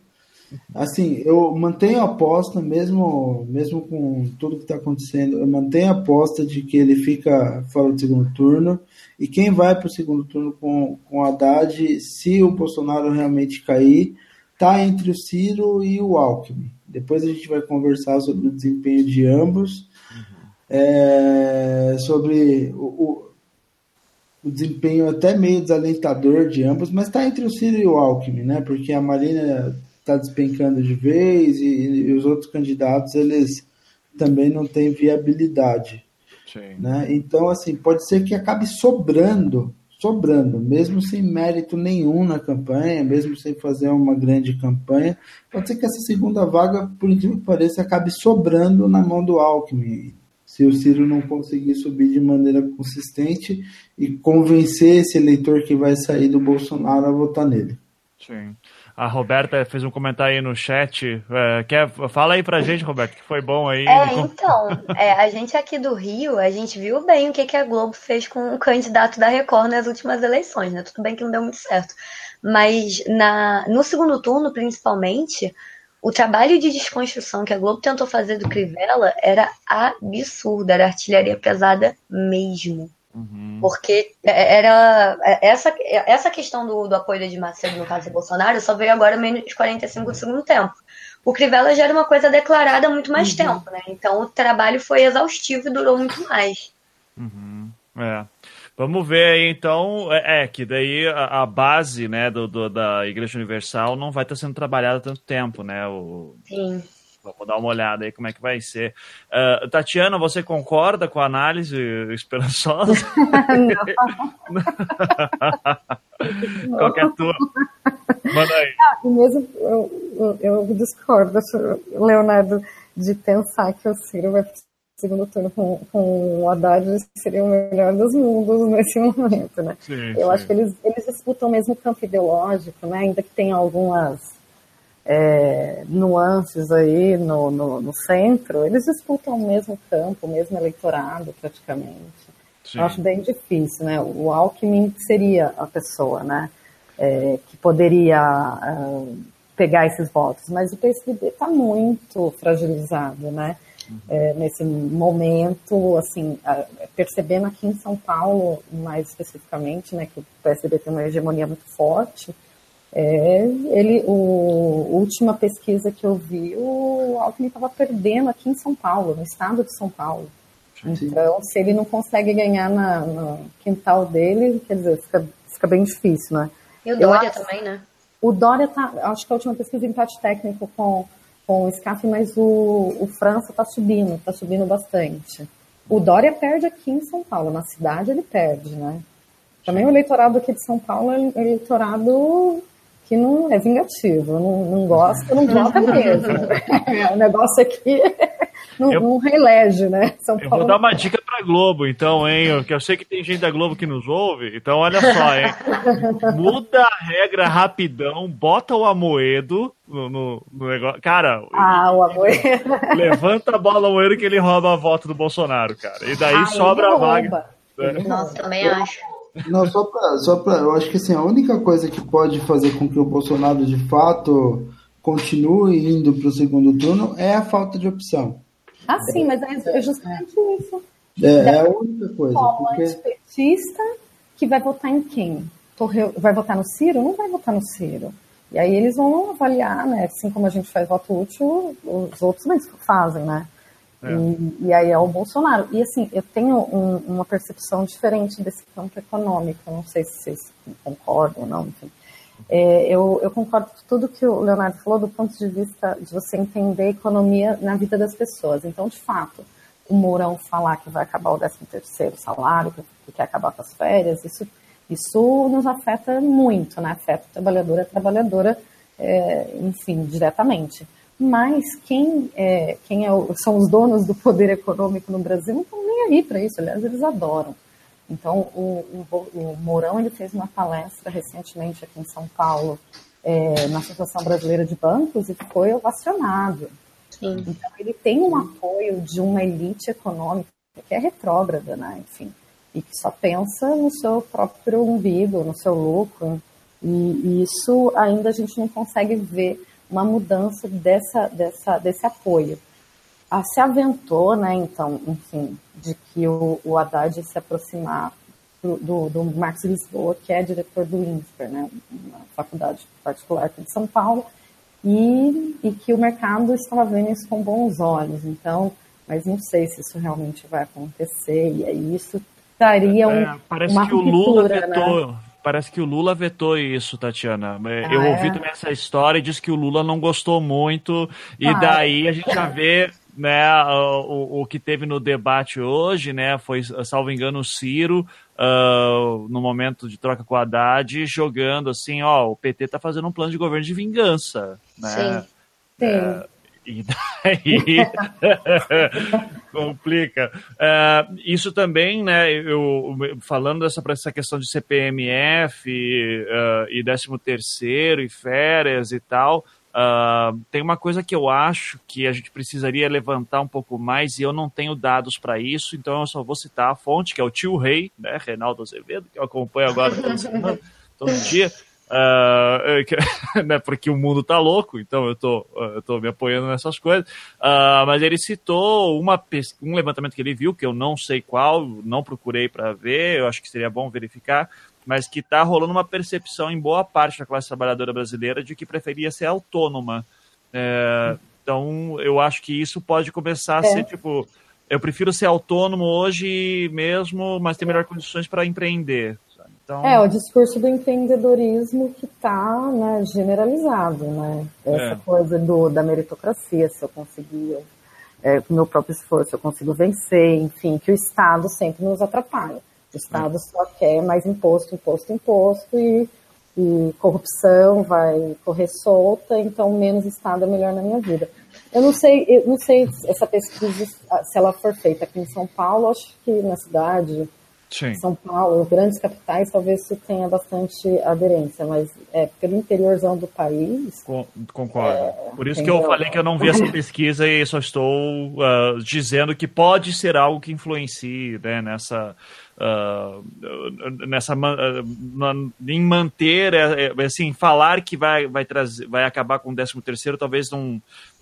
Assim, eu mantenho a aposta, mesmo, mesmo com tudo que está acontecendo, eu mantenho a aposta de que ele fica fora do segundo turno. E quem vai para o segundo turno com, com Haddad, se o Bolsonaro realmente cair, tá entre o Ciro e o Alckmin. Depois a gente vai conversar sobre o desempenho de ambos, é, sobre o, o, o, desempenho até meio desalentador de ambos, mas está entre o Ciro e o Alckmin, né? Porque a Marina está despencando de vez e, e, os outros candidatos eles também não têm viabilidade. Né? Então, assim, pode ser que acabe sobrando, sobrando, mesmo sem mérito nenhum na campanha, mesmo sem fazer uma grande campanha, pode ser que essa segunda vaga, por incrível que pareça, acabe sobrando na mão do Alckmin. Se o Ciro não conseguir subir de maneira consistente e convencer esse eleitor que vai sair do Bolsonaro a votar nele. Sim. A Roberta fez um comentário aí no chat. É, quer, fala aí pra gente, Roberta, que foi bom aí. É, então, é, a gente aqui do Rio, a gente viu bem o que, que a Globo fez com o candidato da Record nas últimas eleições, né? Tudo bem que não deu muito certo. Mas na, no segundo turno, principalmente, o trabalho de desconstrução que a Globo tentou fazer do Crivella era absurdo, era artilharia pesada mesmo. Uhum. Porque é, era é, essa, essa questão do, do apoio de Macedo, no caso do Bolsonaro, só veio agora menos de 45 do segundo tempo. O Crivella já era uma coisa declarada há muito mais uhum. tempo, né? Então o trabalho foi exaustivo e durou muito mais. Uhum. É. Vamos ver aí, então, é, é que daí a, a base, né, do, do, da Igreja Universal não vai estar sendo trabalhada tanto tempo, né? O... Sim. Vamos dar uma olhada aí como é que vai ser. Uh, Tatiana, você concorda com a análise esperançosa? Qual é a tua? Manda aí. Ah, mesmo eu, eu, eu discordo, Leonardo, de pensar que o Ciro vai segundo turno com, com o Haddad seria o melhor dos mundos nesse momento, né? Sim, eu sim. acho que eles, eles disputam mesmo o campo ideológico, né? Ainda que tenha algumas é, nuances aí no, no, no, centro, eles disputam o mesmo campo, o mesmo eleitorado praticamente. Sim. Eu acho bem difícil, né? O Alckmin seria a pessoa, né? É, que poderia uh, pegar esses votos, mas o PSDB está muito fragilizado, né? é, nesse momento, assim, percebendo aqui em São Paulo, mais especificamente, né, que o PSDB tem uma hegemonia muito forte, é, ele, o, a última pesquisa que eu vi, o Alckmin estava perdendo aqui em São Paulo, no estado de São Paulo. Sim. Então, se ele não consegue ganhar na, no quintal dele, quer dizer, fica, fica bem difícil, né? E o Dória acho, também, né? O Dória tá, acho que a última pesquisa em empate técnico com com o SCAF, mas o, o França está subindo, está subindo bastante. O Dória perde aqui em São Paulo, na cidade ele perde, né? Também o eleitorado aqui de São Paulo é eleitorado que não é vingativo, não, não gosta, não vota mesmo. o negócio aqui não, eu, não reelege, né? São eu Paulo... vou dar uma dica pra Globo, então, hein? Que eu sei que tem gente da Globo que nos ouve, então olha só, hein? Muda a regra rapidão, bota o Amoedo no, no, no negócio. Cara, ah, o Amoedo. levanta a bola Amoedo que ele rouba a volta do Bolsonaro, cara. E daí ah, sobra a vaga. Nossa, também acho. Não, só para, só pra, eu acho que assim, a única coisa que pode fazer com que o Bolsonaro de fato continue indo para o segundo turno é a falta de opção. Ah, sim, mas é, é justamente isso. É, é a única coisa. Porque... petista que vai votar em quem? Vai votar no Ciro? Não vai votar no Ciro. E aí eles vão avaliar, né? Assim como a gente faz voto útil, os outros também fazem, né? É. E, e, aí é o Bolsonaro. E assim, eu tenho um, uma percepção diferente desse campo econômico. não sei se vocês concordam ou não, enfim. É, eu, eu, concordo com tudo que o Leonardo falou do ponto de vista de você entender a economia na vida das pessoas. Então, de fato, o Mourão falar que vai acabar o 13 terceiro salário, que quer acabar com as férias, isso, isso nos afeta muito, né? Afeta o trabalhador e a trabalhadora, é, enfim, diretamente. Mas quem, é, quem é o, são os donos do poder econômico no Brasil não estão nem aí para isso, aliás, eles adoram. Então, o, o, o, Mourão ele fez uma palestra recentemente aqui em São Paulo, é, na Associação Brasileira de Bancos, e foi ovacionado. Sim. Então, ele tem um apoio de uma elite econômica que é retrógrada, né? Enfim, e que só pensa no seu próprio umbigo, no seu lucro. E, e isso ainda a gente não consegue ver uma mudança dessa, dessa, desse apoio. Ah, se aventou, né, então, enfim, de que o, o Haddad se aproximar do, do, do Marcos Lisboa, que é diretor do INSPER, né, uma faculdade particular aqui de São Paulo, e, e que o mercado estava vendo isso com bons olhos. Então, mas não sei se isso realmente vai acontecer, e aí isso daria um, é, parece uma que o Lula né? vetou, né? Parece que o Lula vetou isso, Tatiana. É, ah, Eu ouvi é? também essa história e disse que o Lula não gostou muito, e ah, daí a gente já vê né, o, o que teve no debate hoje, né, foi, salvo engano, o Ciro, uh, no momento de troca com o Haddad, jogando assim, ó, o PT tá fazendo um plano de governo de vingança, né? Sim. É, Sim. E daí complica. Uh, isso também, né? Eu, falando dessa essa questão de CPMF uh, e 13 terceiro e férias e tal, Uh, tem uma coisa que eu acho que a gente precisaria levantar um pouco mais e eu não tenho dados para isso, então eu só vou citar a fonte, que é o tio Rei, né, Reinaldo Azevedo, que eu acompanho agora todo, todo dia. Uh, né, porque o mundo tá louco, então eu tô, eu tô me apoiando nessas coisas. Uh, mas ele citou uma, um levantamento que ele viu, que eu não sei qual, não procurei para ver, eu acho que seria bom verificar, mas que está rolando uma percepção em boa parte da classe trabalhadora brasileira de que preferia ser autônoma. É, então, eu acho que isso pode começar a é. ser tipo eu prefiro ser autônomo hoje mesmo, mas ter melhores condições para empreender. Então... É, o discurso do empreendedorismo que está né, generalizado, né? Essa é. coisa do, da meritocracia, se eu conseguir, é, com meu próprio esforço, eu consigo vencer, enfim, que o Estado sempre nos atrapalha. O Estado é. só quer mais imposto, imposto, imposto e, e corrupção vai correr solta, então menos Estado é melhor na minha vida. Eu não sei, eu não sei essa pesquisa, se ela for feita aqui em São Paulo, acho que na cidade, Sim. São Paulo, grandes capitais, talvez isso tenha bastante aderência, mas é pelo interiorzão do país. concordo. É, Por isso entendeu? que eu falei que eu não vi essa pesquisa e só estou uh, dizendo que pode ser algo que influencie né, nessa. Uh, nessa uh, em manter assim falar que vai vai trazer vai acabar com o 13 terceiro talvez não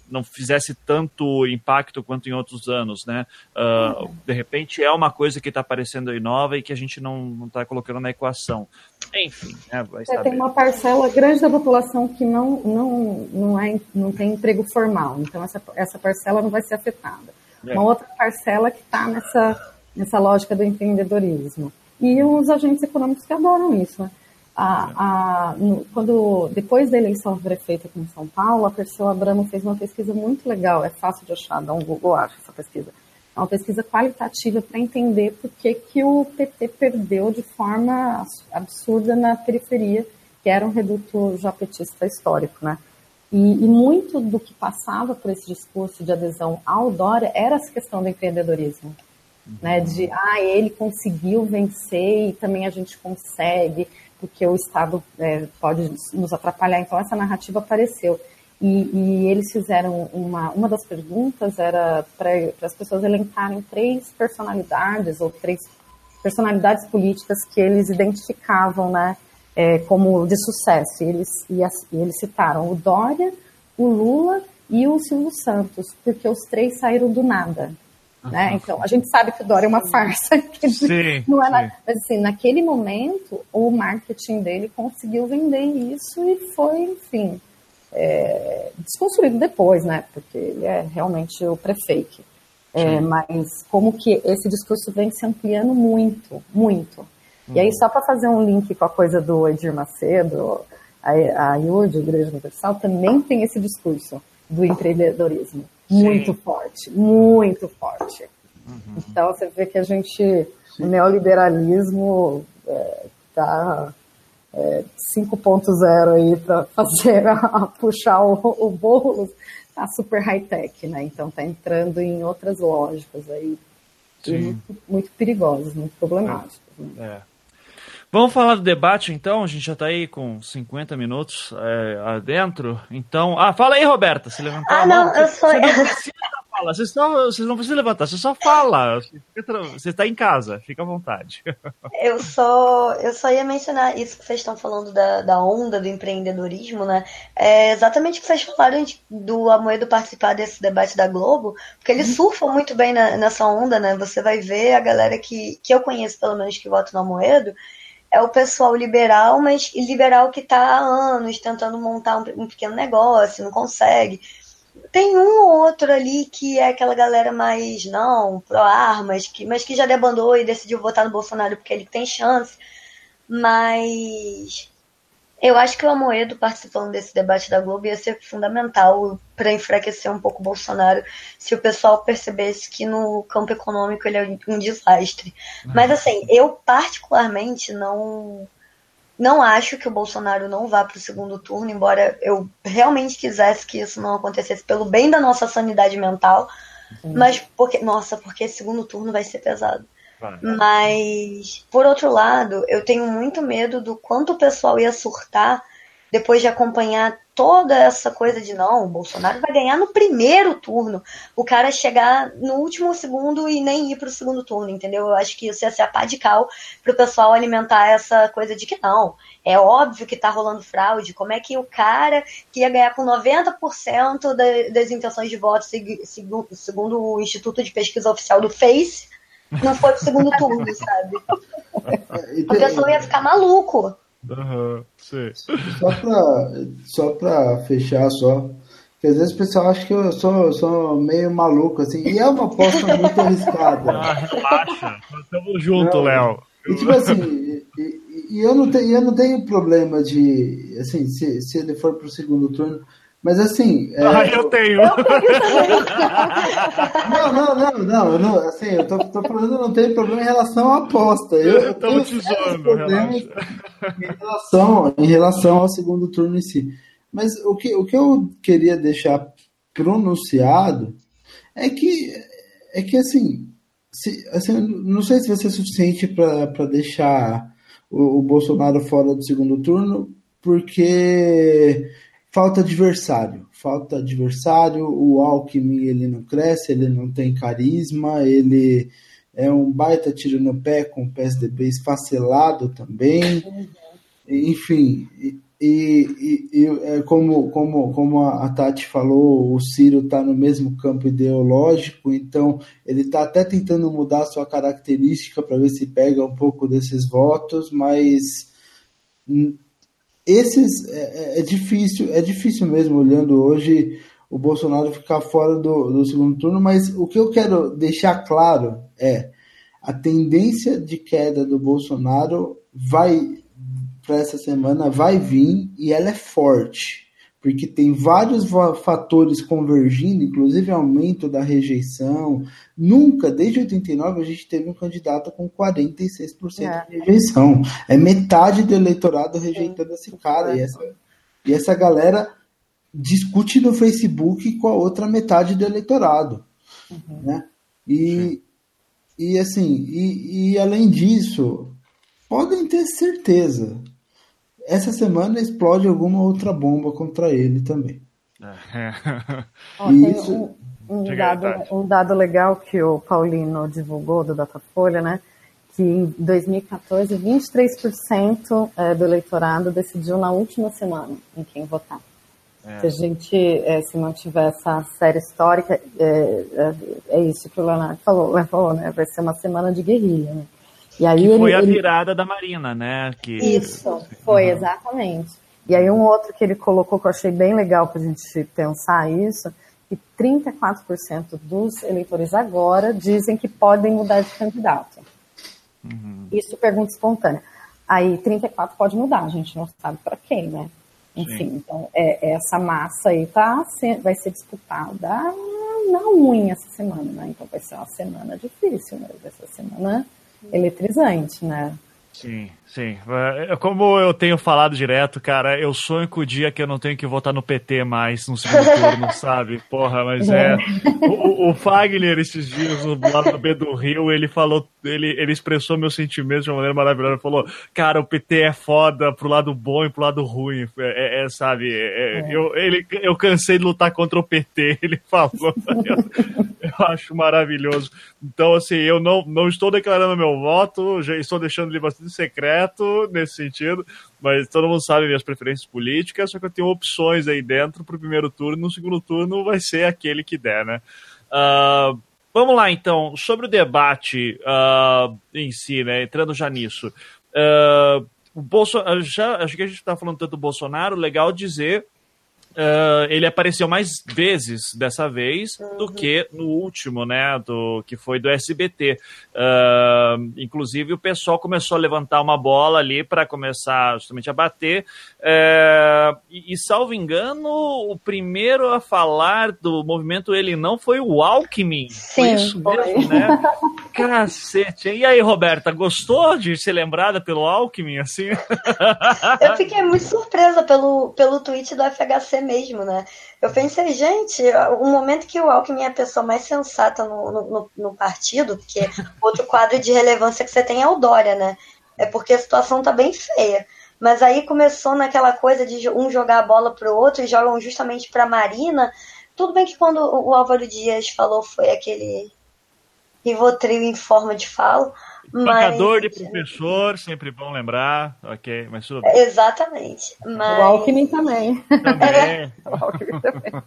não fizesse tanto impacto quanto em outros anos, né? Uh, de repente é uma coisa que está aparecendo aí nova e que a gente não está colocando na equação. Enfim, né? vai é, Tem uma parcela grande da população que não, não, não, é, não tem emprego formal, então essa, essa parcela não vai ser afetada. É. Uma outra parcela que está nessa, nessa lógica do empreendedorismo. E os agentes econômicos que adoram isso, né? A, a, no, quando, depois da eleição prefeita aqui em São Paulo, a Perseu Abramo fez uma pesquisa muito legal, é fácil de achar, dá um Google, acha essa pesquisa. É uma pesquisa qualitativa para entender por que, que o PT perdeu de forma absurda na periferia, que era um reduto já petista histórico, né? E, e, muito do que passava por esse discurso de adesão ao Dória era essa questão do empreendedorismo, uhum. né? De, ah, ele conseguiu vencer e também a gente consegue porque o Estado é, pode nos atrapalhar. Então, essa narrativa apareceu. E, e eles fizeram uma, uma das perguntas era para as pessoas elencarem três personalidades ou três personalidades políticas que eles identificavam, né, é, como de sucesso. E eles, e, as, e eles citaram o Dória, o Lula e o Silvio Santos, porque os três saíram do nada. Né? Então, a gente sabe que o Dória é uma farsa. Sim, não é nada. Mas, assim, naquele momento, o marketing dele conseguiu vender isso e foi, enfim, é, desconstruído depois, né? Porque ele é realmente o prefake. É, mas como que esse discurso vem se ampliando muito, muito. E aí, uhum. só para fazer um link com a coisa do Edir Macedo, a, a IUD, Igreja Universal, também tem esse discurso do empreendedorismo. Muito Sim. forte, muito forte. Uhum. Então você vê que a gente, Sim. o neoliberalismo está é, é, 5.0 aí para fazer a, puxar o, o bolo, tá super high-tech, né? Então tá entrando em outras lógicas aí muito, muito perigosas, muito problemáticas. Né? Vamos falar do debate então, a gente já está aí com 50 minutos é, adentro. Então, ah, fala aí, Roberta, se levantar. Ah, não, eu só. Você não precisa falar, você, só, você não precisa levantar, você só fala. Você está em casa, fica à vontade. Eu só, eu só ia mencionar isso que vocês estão falando da, da onda do empreendedorismo, né? É exatamente o que vocês falaram de, do Amoedo participar desse debate da Globo, porque ele uhum. surfa muito bem na, nessa onda, né? Você vai ver a galera que, que eu conheço, pelo menos, que vota no Amoedo é o pessoal liberal, mas liberal que está há anos tentando montar um, um, pequeno negócio, não consegue. Tem um ou outro ali que é aquela galera mais, não, pró-armas, que, mas que já debandou e decidiu votar no Bolsonaro porque ele tem chance. Mas eu acho que o Amoedo participando desse debate da Globo ia ser fundamental para enfraquecer um pouco o Bolsonaro se o pessoal percebesse que no campo econômico ele é um desastre. Mas assim, eu particularmente não não acho que o Bolsonaro não vá para o segundo turno, embora eu realmente quisesse que isso não acontecesse pelo bem da nossa sanidade mental. Mas porque, nossa, porque segundo turno vai ser pesado. Mas, por outro lado, eu tenho muito medo do quanto o pessoal ia surtar depois de acompanhar toda essa coisa de não, o Bolsonaro vai ganhar no primeiro turno, o cara chegar no último segundo e nem ir para o segundo turno, entendeu? Eu acho que isso ia ser a pá de cal para o pessoal alimentar essa coisa de que não, é óbvio que está rolando fraude, como é que o cara que ia ganhar com 90% das intenções de voto, segundo o Instituto de Pesquisa Oficial do Face, não foi pro segundo turno, sabe? A pessoa ia ficar maluco. Uhum, só para só pra fechar, só. Porque às vezes o pessoal acha que eu sou, sou meio maluco, assim. E é uma aposta muito arriscada. Ah, relaxa. Estamos juntos, Léo. E tipo assim, e, e, eu, não tenho, eu não tenho problema de. Assim, se, se ele for pro segundo turno. Mas assim. É, ah, eu tenho. não, não, não, não, não. Assim, eu tô, tô falando, não tenho problema em relação à aposta. Eu, eu tô te zoando, em relação, em relação ao segundo turno em si. Mas o que, o que eu queria deixar pronunciado é que, é que assim, se, assim não sei se vai ser suficiente para deixar o, o Bolsonaro fora do segundo turno, porque falta adversário, falta adversário, o Alckmin ele não cresce, ele não tem carisma, ele é um baita tiro no pé com o PSDB esfacelado também, enfim, e, e, e, é como, como, como a Tati falou, o Ciro está no mesmo campo ideológico, então ele está até tentando mudar sua característica para ver se pega um pouco desses votos, mas esses é, é, é, difícil, é difícil mesmo olhando hoje o Bolsonaro ficar fora do, do segundo turno, mas o que eu quero deixar claro é a tendência de queda do Bolsonaro vai para essa semana vai vir e ela é forte porque tem vários fatores convergindo, inclusive aumento da rejeição. Nunca, desde 89, a gente teve um candidato com 46% é. de rejeição. É metade do eleitorado rejeitando esse cara. E essa, e essa galera discute no Facebook com a outra metade do eleitorado. Uhum. Né? E, e assim, e, e além disso, podem ter certeza essa semana explode alguma outra bomba contra ele também. É. Ó, Isso... um, um, dado, um, dado, legal que o Paulino divulgou do Datafolha, né? Que em 2014, 23% é, do eleitorado decidiu na última semana em quem votar. É. Se a gente é, se mantiver essa série histórica, é, é, é isso que o Leonardo falou, falou, né? Vai ser uma semana de guerrilha, né? E aí que foi ele, a virada ele... da Marina, né? Que... Isso, foi, uhum. exatamente. E aí um outro que ele colocou que eu achei bem legal para a gente pensar isso, que 34% dos eleitores agora dizem que podem mudar de candidato. Uhum. Isso pergunta espontânea. Aí 34 pode mudar, a gente não sabe para quem, né? Enfim, Sim. então é, essa massa aí tá, vai ser disputada na unha essa semana, né? Então vai ser uma semana difícil, né? Ser uma semana eletrizante, né? Sim, sim. É, como eu tenho falado direto, cara, eu sonho com o dia que eu não tenho que votar no PT mais no segundo turno, sabe? Porra, mas é. O, o Fagner, esses dias, no lado do B do Rio, ele falou, ele, ele expressou meus sentimentos de uma maneira maravilhosa. Ele falou, cara, o PT é foda pro lado bom e pro lado ruim. É, é, é sabe? É, é, eu, ele, eu cansei de lutar contra o PT, ele falou. eu, eu acho maravilhoso. Então, assim, eu não, não estou declarando meu voto, já estou deixando ele bastante secreto nesse sentido, mas todo mundo sabe minhas preferências políticas, só que eu tenho opções aí dentro para o primeiro turno, no segundo turno vai ser aquele que der, né? Uh, vamos lá, então, sobre o debate uh, em si, né? Entrando já nisso. Uh, o Bolsonaro, já, acho que a gente está falando tanto do Bolsonaro, legal dizer Uh, ele apareceu mais vezes dessa vez uhum. do que no último, né? Do que foi do SBT. Uh, inclusive o pessoal começou a levantar uma bola ali para começar justamente a bater. Uh, e, e, salvo engano, o primeiro a falar do movimento ele não foi o Alckmin. Sim, foi isso mesmo, né? Cacete. E aí, Roberta, gostou de ser lembrada pelo Alckmin assim? Eu fiquei muito surpresa pelo, pelo tweet do FHC mesmo, né? Eu pensei, gente, o momento que o Alckmin é a pessoa mais sensata no, no, no partido, porque outro quadro de relevância que você tem é o Dória, né? É porque a situação tá bem feia. Mas aí começou naquela coisa de um jogar a bola pro outro e jogam justamente pra Marina. Tudo bem que quando o Álvaro Dias falou foi aquele Rivotril em forma de falo. Pancador mas... de professor, sempre bom lembrar. Ok, mas tudo bem. Exatamente. Mas... O Alckmin também. Também. o Alckmin também.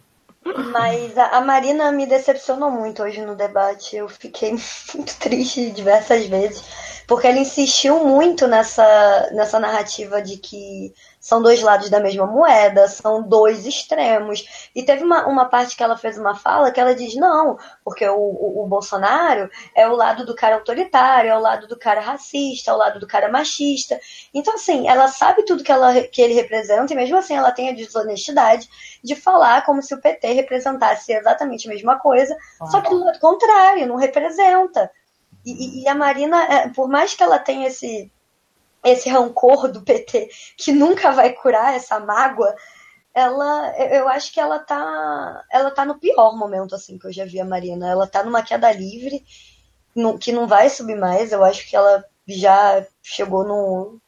Mas a, a, Marina me decepcionou muito hoje no debate. Eu fiquei muito triste diversas vezes, porque ela insistiu muito nessa, nessa narrativa de que são dois lados da mesma moeda, são dois extremos. E teve uma, uma parte que ela fez uma fala que ela diz: não, porque o, o, o, Bolsonaro é o lado do cara autoritário, é o lado do cara racista, é o lado do cara machista. Então, assim, ela sabe tudo que, ela, que ele representa, e mesmo assim ela tem a desonestidade de falar como se o PT representasse exatamente a mesma coisa, ah. só que do lado contrário, não representa. E, e, a Marina, é, por mais que ela tenha esse esse rancor do PT que nunca vai curar essa mágoa, ela, eu acho que ela tá, ela tá no pior momento assim que eu já vi a Marina. Ela tá numa queda livre, que não vai subir mais. Eu acho que ela já chegou no,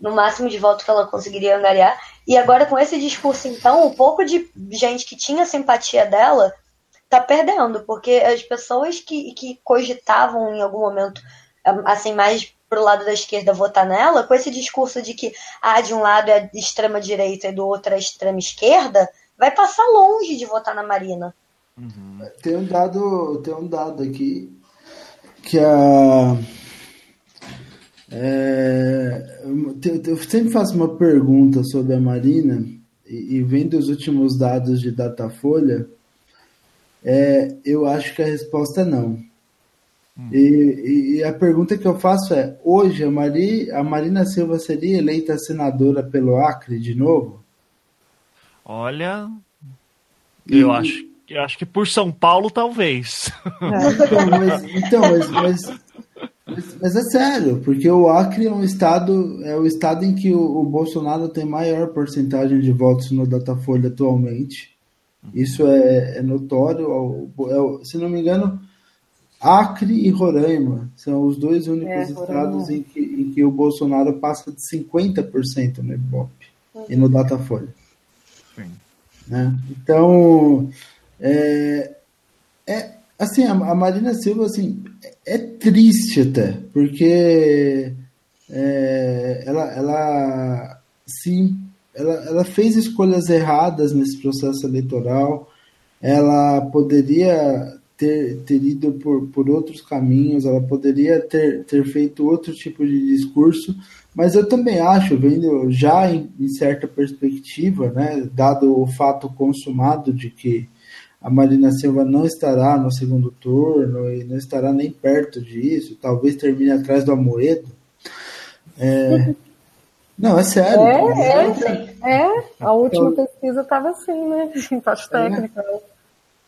no máximo de voto que ela conseguiria angariar. E agora com esse discurso, então, o pouco de gente que tinha simpatia dela tá perdendo, porque as pessoas que, que cogitavam em algum momento, assim, mais pro lado da esquerda votar nela, com esse discurso de que ah, de um lado é extrema direita e do outro é extrema esquerda, vai passar longe de votar na Marina. Uhum. Tem um dado, tem um dado aqui que a é, eu sempre faço uma pergunta sobre a Marina e, e vendo os últimos dados de Datafolha, é, eu acho que a resposta é não. Hum. E, e, a pergunta que eu faço é: hoje a, Mari, a Marina Silva seria eleita senadora pelo Acre de novo? Olha, e, eu acho, eu acho que por São Paulo talvez. Então, mas, então, mas, mas, mas, mas, é sério, porque o Acre é um estado, é o estado em que o, o Bolsonaro tem maior porcentagem de votos no Datafolha atualmente. Isso é, é notório. É, é, se não me engano, Acre e Roraima são os dois únicos é, estados em que, em que, o Bolsonaro passa de 50% no Ibope uhum. e no Datafolha. Né? Então, é, é assim, a, a, Marina Silva assim, é, é triste até, porque é, ela, ela, sim, ela, ela fez escolhas erradas nesse processo eleitoral, ela poderia ter, ter ido por, por outros caminhos, ela poderia ter, ter feito outro tipo de discurso, mas eu também acho, vendo já em, em certa perspectiva, né, dado o fato consumado de que a Marina Silva não estará no segundo turno e não estará nem perto disso, talvez termine atrás do Amoedo. É... Não, é sério. É, é, é. A última então, pesquisa estava assim, né? Empate técnica. É.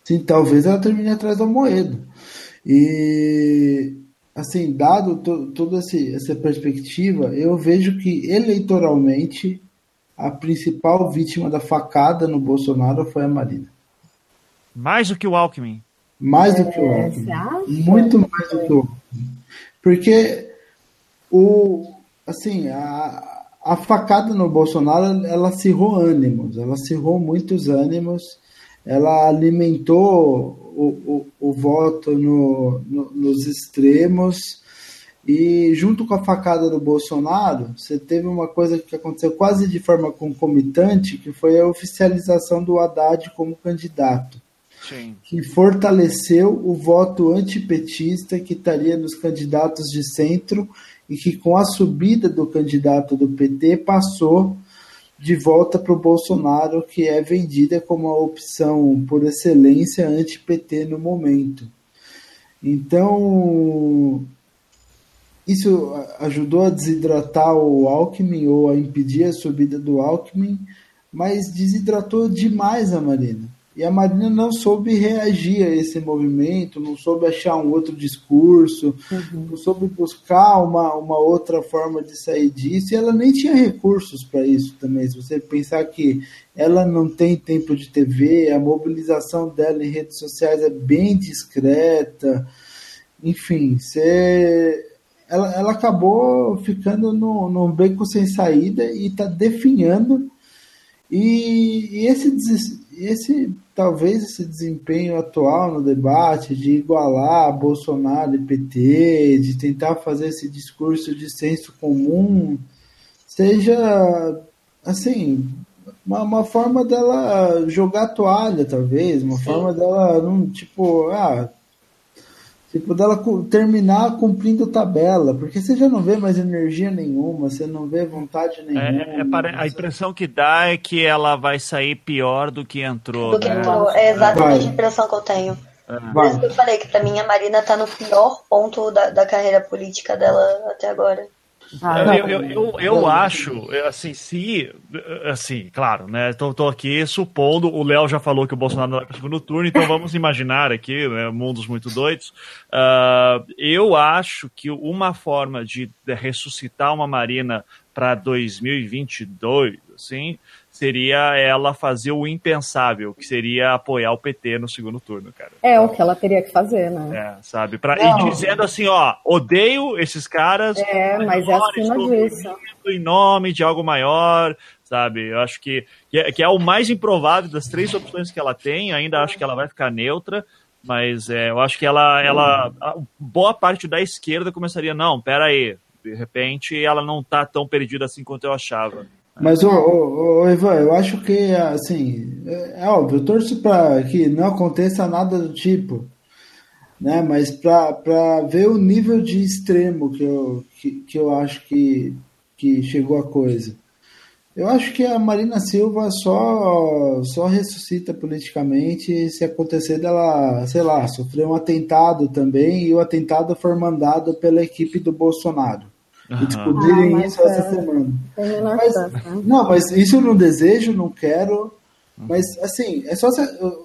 Sim, talvez ela termine atrás do Moedo. E, assim, dado to, toda esse, essa perspectiva, eu vejo que eleitoralmente a principal vítima da facada no Bolsonaro foi a Marina. Mais do que o Alckmin? Mais do que o é, Alckmin. Muito mais do que o Alckmin. Porque o, assim, a, a facada no Bolsonaro, ela acirrou ânimos, ela acirrou muitos ânimos ela alimentou o, o, o voto no, no, nos extremos e junto com a facada do Bolsonaro, você teve uma coisa que aconteceu quase de forma concomitante, que foi a oficialização do Haddad como candidato. Sim. Que fortaleceu o voto antipetista que estaria nos candidatos de centro e que com a subida do candidato do PT passou de volta para o Bolsonaro, que é vendida como a opção por excelência anti-PT no momento. Então, isso ajudou a desidratar o Alckmin ou a impedir a subida do Alckmin, mas desidratou demais a Marina. E a Marina não soube reagir a esse movimento, não soube achar um outro discurso, uhum. não soube buscar uma, uma outra forma de sair disso, e ela nem tinha recursos para isso também. Se você pensar que ela não tem tempo de TV, a mobilização dela em redes sociais é bem discreta, enfim, você ela, ela acabou ficando no, no beco sem saída e está definhando. E, e esse, esse talvez esse desempenho atual no debate de igualar Bolsonaro e PT, de tentar fazer esse discurso de senso comum, seja assim uma, uma forma dela jogar toalha, talvez, uma Sim. forma dela não tipo ah Tipo, dela terminar cumprindo tabela, porque você já não vê mais energia nenhuma, você não vê vontade nenhuma. É, é, a impressão que dá é que ela vai sair pior do que entrou. Do que né? entrou, é exatamente vai. a impressão que eu tenho. É. Por isso que eu falei que pra mim a Marina tá no pior ponto da, da carreira política dela até agora. Ah, eu, eu, eu, eu, acho, assim, se. Assim, claro, né? Tô, tô aqui supondo. O Léo já falou que o Bolsonaro não vai para o segundo turno, então vamos imaginar aqui, né? Mundos muito doidos. Uh, eu acho que uma forma de ressuscitar uma Marina para 2022, assim, seria ela fazer o impensável, que seria apoiar o PT no segundo turno, cara. É o que ela teria que fazer, né? É, sabe? Pra, e dizendo assim, ó, odeio esses caras. É, mas é acima disso. Em nome de algo maior, sabe? Eu acho que, que é, que, é, o mais improvável das três opções que ela tem. Ainda acho que ela vai ficar neutra, mas é, eu acho que ela, ela, boa parte da esquerda começaria, não, pera aí, de repente ela não tá tão perdida assim quanto eu achava. Mas, ô, ô, ô, Ivan, eu acho que, assim, é, é óbvio, eu torço para que não aconteça nada do tipo, né? Mas para ver o nível de extremo que eu, que, que eu acho que, que chegou a coisa. Eu acho que a Marina Silva só, só ressuscita politicamente se acontecer dela, sei lá, sofrer um atentado também e o atentado for mandado pela equipe do Bolsonaro. Uhum. E descobrirem ah, isso é... essa semana. Mas, né? Não, mas isso eu não desejo, não quero. Uhum. Mas assim, é só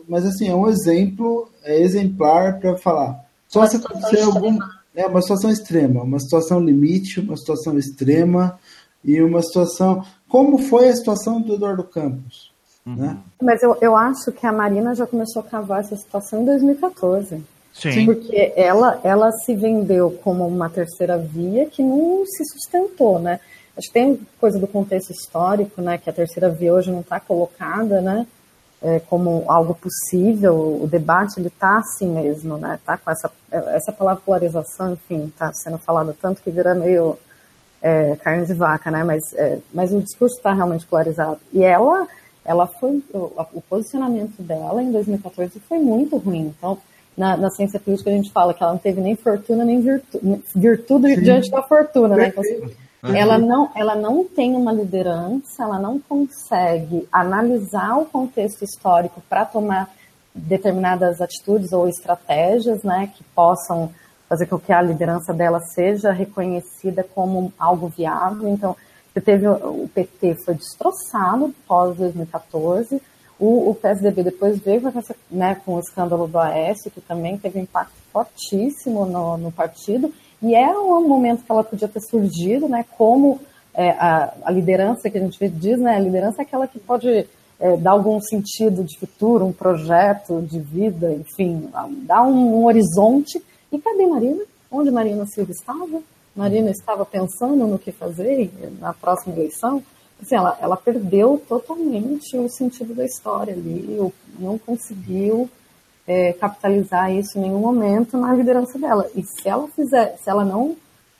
mas assim, é um exemplo, é exemplar para falar. Só se acontecer algum é uma situação extrema, uma situação limite, uma situação extrema e uma situação como foi a situação do Eduardo Campos. Uhum. Né? Mas eu, eu acho que a Marina já começou a cavar essa situação em 2014. Sim. Porque ela, ela se vendeu como uma terceira via que não se sustentou, né? Acho que tem coisa do contexto histórico, né? Que a terceira via hoje não está colocada, né? É, como algo possível. O debate ele está assim mesmo, né? Tá com essa essa palavra polarização, enfim, está sendo falado tanto que vira meio é, carne de vaca, né? Mas é, mas o discurso está realmente polarizado. E ela ela foi o, o posicionamento dela em 2014 foi muito ruim. Então na, na, ciência política a gente fala que ela não teve nem fortuna nem virtude, virtude diante da fortuna, né? Então, assim, ela não, ela não tem uma liderança, ela não consegue analisar o contexto histórico para tomar determinadas atitudes ou estratégias, né, que possam fazer com que a liderança dela seja reconhecida como algo viável. Então, você teve o PT foi destroçado pós 2014, o, o PSDB depois veio com, essa, né, com o escândalo do Aécio, que também teve um impacto fortíssimo no, no partido, e era um momento que ela podia ter surgido, né, como é, a, a, liderança que a gente diz, né, a liderança é aquela que pode é, dar algum sentido de futuro, um projeto de vida, enfim, dar um, um horizonte. E cadê Marina? Onde Marina Silva estava? Marina estava pensando no que fazer na próxima eleição? Assim, ela, ela perdeu totalmente o sentido da história ali, não conseguiu é, capitalizar isso em nenhum momento na liderança dela. E se ela fizer, se ela não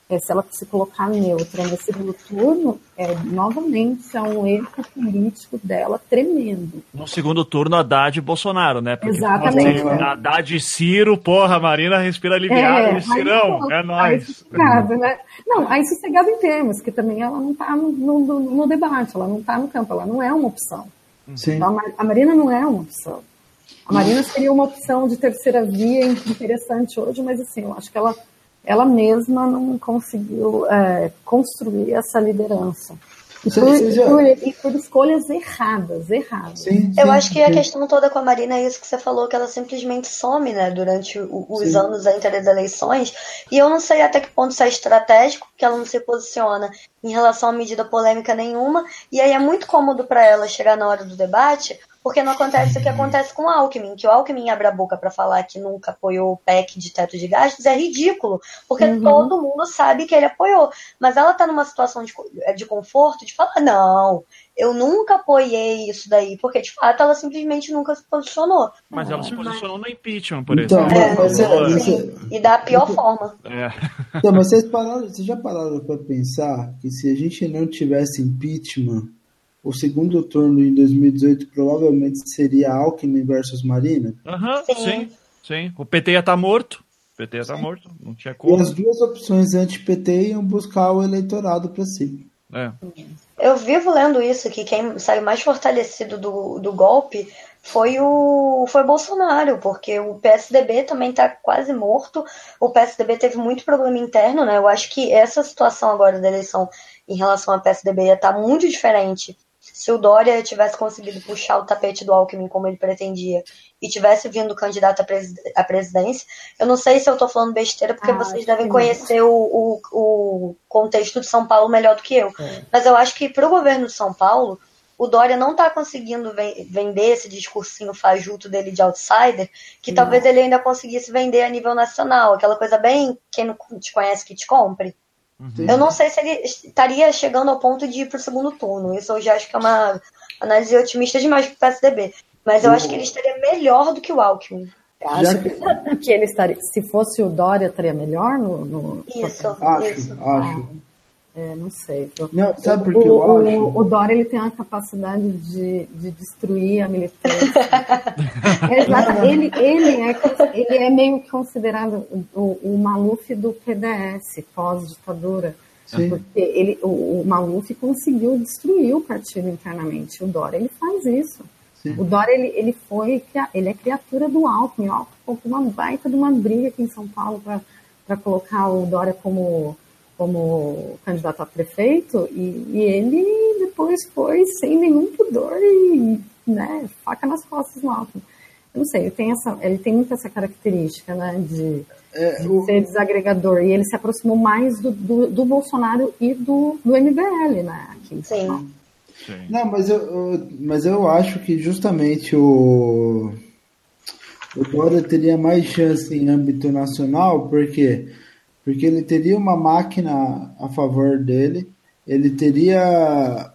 é, se ela se colocar neutra nesse segundo turno, é, novamente é um erro político dela tremendo. No segundo turno, Haddad e Bolsonaro, né? Porque, Exatamente. Assim, Haddad e Ciro, porra, a Marina respira aliviada, é, Cirão, é nóis. Aí né? Não, aí sossegado em termos, que também ela não está no, no, no, debate, ela não está no campo, ela não é uma opção. Sim. Então, a Marina não é uma opção. A Marina seria uma opção de terceira via interessante hoje, mas assim, eu acho que ela ela mesma não conseguiu é, construir essa liderança. E por, por, e por, escolhas erradas, erradas. Sim, sim, eu acho que a questão toda com a Marina é isso que você falou, que ela simplesmente some, né, durante o, os sim. anos entre as eleições. E eu não sei até que ponto isso é estratégico, que ela não se posiciona em relação a medida polêmica nenhuma. E aí é muito cômodo para ela chegar na hora do debate, porque não acontece o que acontece com o Alckmin, que o Alckmin abre a boca para falar que nunca apoiou o PEC de teto de gastos é ridículo, porque uhum. todo mundo sabe que ele apoiou, mas ela tá numa situação de, de conforto de falar, não, eu nunca apoiei isso daí, porque de fato ela simplesmente nunca se posicionou. Mas ela se posicionou no impeachment, por então, exemplo. É, mas, é, e da pior forma. É. Então, mas vocês, pararam, vocês já pararam para pensar que se a gente não tivesse impeachment, o segundo turno em 2018 provavelmente seria Alckmin versus Marina? Aham, uhum, sim. sim. O PT ia estar tá morto. O PT ia estar tá morto. Não tinha como. E as duas opções anti-PT iam buscar o eleitorado para si. É. Eu vivo lendo isso, que quem saiu mais fortalecido do, do golpe foi o foi Bolsonaro, porque o PSDB também está quase morto. O PSDB teve muito problema interno, né? Eu acho que essa situação agora da eleição em relação ao PSDB ia estar tá muito diferente se o Dória tivesse conseguido puxar o tapete do Alckmin como ele pretendia e tivesse vindo candidato à, presidência, eu não sei se eu estou falando besteira, porque ah, vocês devem conhecer o, o, o, contexto de São Paulo melhor do que eu. É. Mas eu acho que para o governo de São Paulo, o Dória não está conseguindo vender esse discursinho fajuto dele de outsider, que não. talvez ele ainda conseguisse vender a nível nacional, aquela coisa bem quem não te conhece que te compre. Uhum. Eu não sei se ele estaria chegando ao ponto de ir para o segundo turno. Isso eu já acho que é uma análise otimista demais para o PSDB. Mas eu uhum. acho que ele estaria melhor do que o Alckmin. Acho que... que ele estaria. Se fosse o Dória, estaria melhor no. no... Isso, acho, isso. acho. Ah. É, não sei. Não, sabe por que eu o, acho? O Dória ele tem uma capacidade de, de destruir a militância. é, ele, ele, é, ele é meio considerado o, o Maluf do PDS, pós-ditadura. Porque ele, o, o Maluf conseguiu destruir o partido internamente. O Dória ele faz isso. Sim. O Dória ele, ele foi ele é criatura do Alckmin. O Alckmin uma baita de uma briga aqui em São Paulo para colocar o Dória como como candidato a prefeito e, e, ele depois foi sem nenhum pudor e né, faca nas costas no alto. Eu não sei, ele tem, essa, ele tem muito essa característica né, de, é, de o... ser desagregador e ele se aproximou mais do, do, do Bolsonaro e do, do MBL, né? Aqui Sim. Sim. Não, mas eu, eu, mas eu acho que justamente o, o Dória teria mais chance em âmbito nacional, porque porque ele teria uma máquina a favor dele, ele teria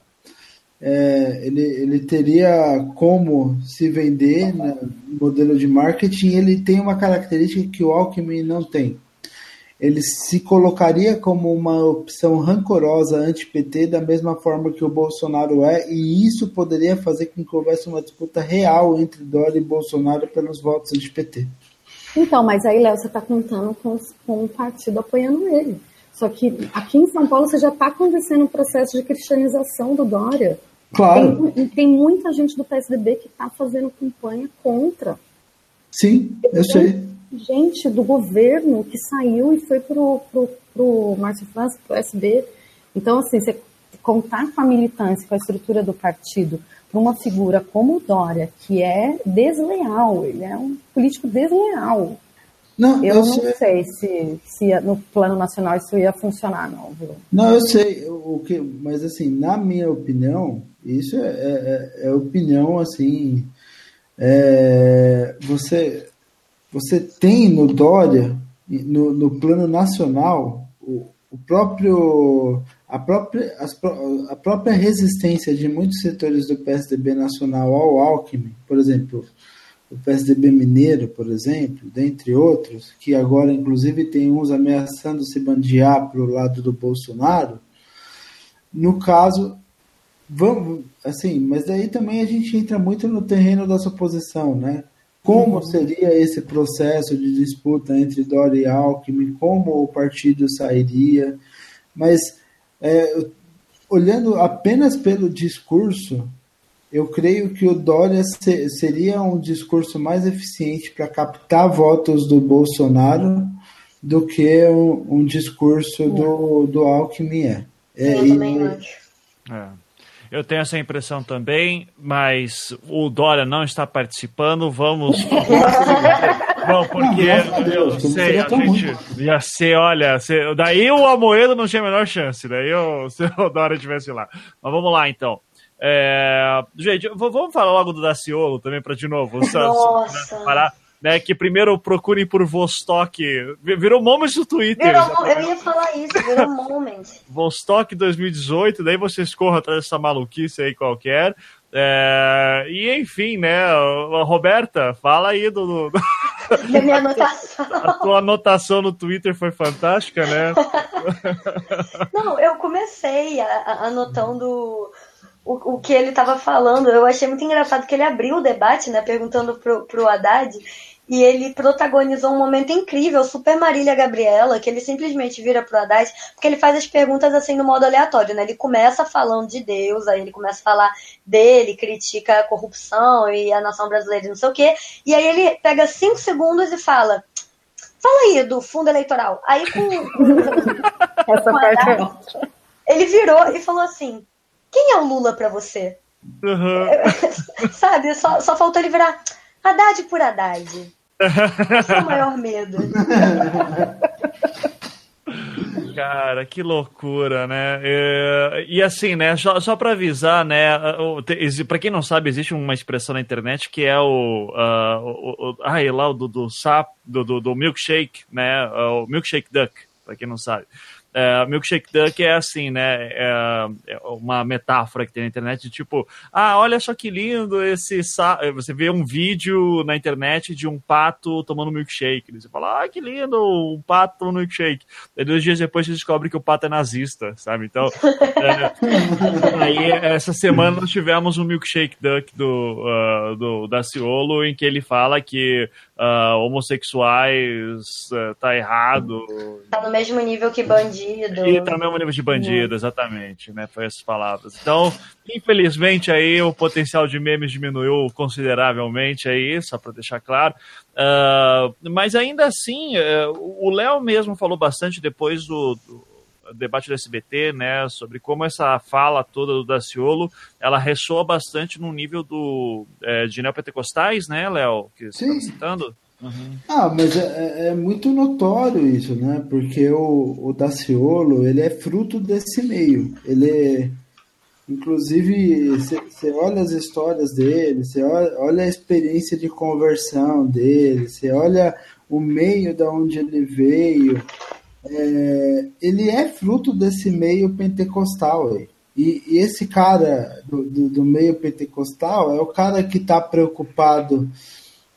é, ele, ele teria como se vender né, modelo de marketing, ele tem uma característica que o Alckmin não tem. Ele se colocaria como uma opção rancorosa anti-PT da mesma forma que o Bolsonaro é, e isso poderia fazer com que houvesse uma disputa real entre Dória e Bolsonaro pelos votos anti-PT. Então, mas aí, Léo, você está contando com, com o partido apoiando ele. Só que aqui em São Paulo você já está acontecendo um processo de cristianização do Dória. Claro. Tem, tem muita gente do PSDB que está fazendo campanha contra. Sim, eu tem sei. Gente do governo que saiu e foi pro, pro, pro Márcio França, pro SB. Então, assim, você contar com a militância, com a estrutura do partido, para uma figura como o Dória, que é desleal, ele é um político desleal. Não, eu, eu não sei, sei se, se no plano nacional isso ia funcionar, não, viu? Não, eu sei, o que, mas assim, na minha opinião, isso é, é, é opinião assim. É, você, você tem no Dória, no, no plano nacional, o, o próprio a própria, a própria resistência de muitos setores do PSDB nacional ao Alckmin, por exemplo, o PSDB mineiro, por exemplo, dentre outros, que agora inclusive tem uns ameaçando se bandear para o lado do Bolsonaro, no caso, vamos, assim, mas daí também a gente entra muito no terreno da suposição, né? Como uhum. seria esse processo de disputa entre Dória e Alckmin, como o partido sairia, mas é, olhando apenas pelo discurso, eu creio que o Dória se, seria um discurso mais eficiente para captar votos do Bolsonaro do que um, um discurso do, do Alckmin é. é eu também acho. É. Eu tenho essa impressão também, mas o Dória não está participando. Vamos. Bom, porque não, eu sei, a gente ia ser, olha, ser, daí o Amoedo não tinha a menor chance, daí eu, se o Dória estivesse lá. Mas vamos lá então. É, gente, vamos falar logo do Daciolo também, para de novo. Nossa. Parar, né, que primeiro procurem por Vostok. Virou moment no Twitter. Virou, eu ia falar isso, virou moment. Vostok 2018, daí vocês corram atrás dessa maluquice aí qualquer. É, e enfim, né, Roberta, fala aí do, do... Da minha anotação. A tua anotação no Twitter foi fantástica, né? Não, eu comecei a, a, anotando o, o que ele estava falando. Eu achei muito engraçado que ele abriu o debate, né, perguntando pro, pro Haddad e ele protagonizou um momento incrível, Super Marília Gabriela, que ele simplesmente vira pro Haddad, porque ele faz as perguntas assim no modo aleatório, né? Ele começa falando de Deus, aí ele começa a falar dele, critica a corrupção e a nação brasileira e não sei o quê, e aí ele pega cinco segundos e fala. Fala aí do fundo eleitoral. Aí com. Essa com parte é Haddad, é Ele virou e falou assim: quem é o Lula para você? Uhum. Sabe, só, só faltou ele virar. Haddad por Haddad. Esse é o maior medo. Cara, que loucura, né? E, e assim, né? Só, só para avisar, né? Para quem não sabe, existe uma expressão na internet que é o, uh, ah, lá o do, do sap, do, do, do milkshake, né? O milkshake duck, para quem não sabe. É, milkshake Duck é assim, né? É, é, uma metáfora que tem na internet de tipo, ah, olha só que lindo esse. Você vê um vídeo na internet de um pato tomando milkshake. Você fala, ah, que lindo, um pato tomando milkshake. E dois dias depois você descobre que o pato é nazista, sabe? Então, é, aí essa semana nós tivemos um milkshake Duck do, uh, do Daciolo em que ele fala que uh, homossexuais uh, tá errado. Tá no mesmo nível que bandido. E tá no mesmo nível de bandido, exatamente, né? Foi essas palavras. Então, infelizmente aí o potencial de memes diminuiu consideravelmente aí, só para deixar claro. Uh, mas ainda assim, uh, o Léo mesmo falou bastante depois do, do debate do SBT, né, sobre como essa fala toda do Daciolo, ela ressoa bastante no nível do, é, de neopentecostais, né, Léo, que você está citando? Uhum. Ah, mas é, é, é, muito notório isso, né? Porque o, o Daciolo, ele é fruto desse meio. Ele é, inclusive, você olha as histórias dele, você olha, olha, a experiência de conversão dele, você olha o meio da onde ele veio, é, ele é fruto desse meio pentecostal. E, e esse cara do, do, do, meio pentecostal é o cara que está preocupado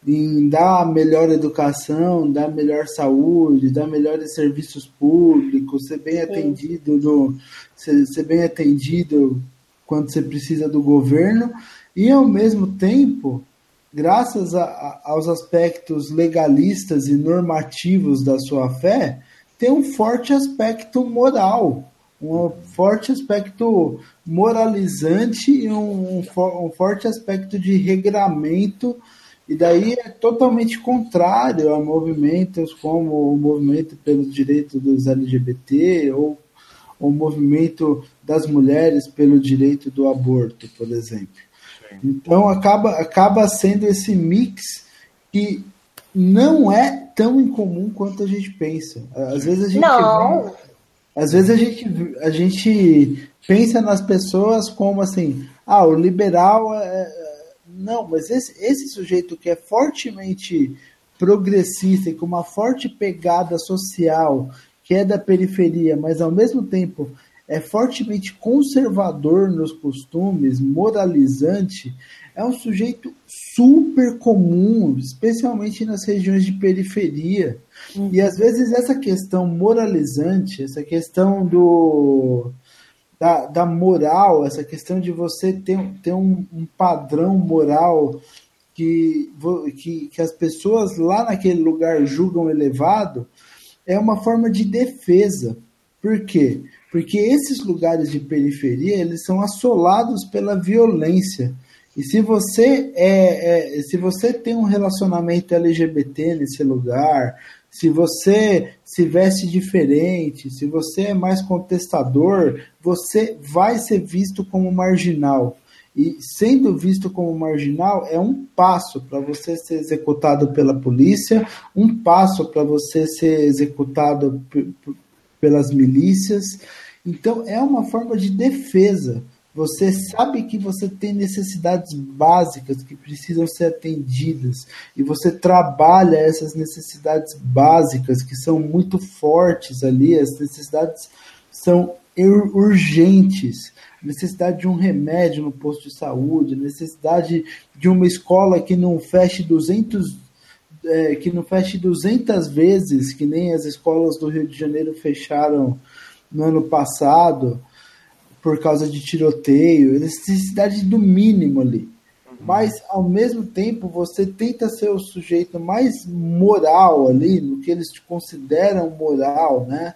em dar melhor educação, dar melhor saúde, dar melhores serviços públicos, ser bem atendido do, ser, ser bem atendido quando você precisa do governo e ao mesmo tempo graças a, a, aos aspectos legalistas e normativos da sua fé, tem um forte aspecto moral, um forte aspecto moralizante e um, um, forte aspecto de regramento, e daí é totalmente contrário a movimentos como o movimento pelos direitos dos LGBT ou o movimento das mulheres pelo direito do aborto, por exemplo. Então acaba, acaba sendo esse mix que não é tão incomum quanto a gente pensa. Às vezes a gente não. Vê, às vezes a gente, a gente pensa nas pessoas como assim, ah, o liberal é, é... não, mas esse, esse sujeito que é fortemente progressista e com uma forte pegada social, que é da periferia, mas ao mesmo tempo é fortemente conservador nos costumes, moralizante, é um sujeito super comum, especialmente nas regiões de periferia. Uhum. E às vezes essa questão moralizante, essa questão do da, da moral, essa questão de você ter, ter um, um padrão moral que, que, que as pessoas lá naquele lugar julgam elevado, é uma forma de defesa. Por quê? Porque esses lugares de periferia eles são assolados pela violência. E se você é, é, se você tem um relacionamento LGBT nesse lugar, se você se veste diferente, se você é mais contestador, você vai ser visto como marginal. E sendo visto como marginal é um passo para você ser executado pela polícia, um passo para você ser executado pelas milícias. Então é uma forma de defesa você sabe que você tem necessidades básicas que precisam ser atendidas. E você trabalha essas necessidades básicas que são muito fortes ali, as necessidades são urgentes. Necessidade de um remédio no posto de saúde, necessidade de uma escola que não feche 200 é, que não feche 200 vezes, que nem as escolas do Rio de Janeiro fecharam no ano passado por causa de tiroteio, necessidade do mínimo ali. Mas, ao mesmo tempo, você tenta ser o sujeito mais moral ali, no que eles te consideram moral, né?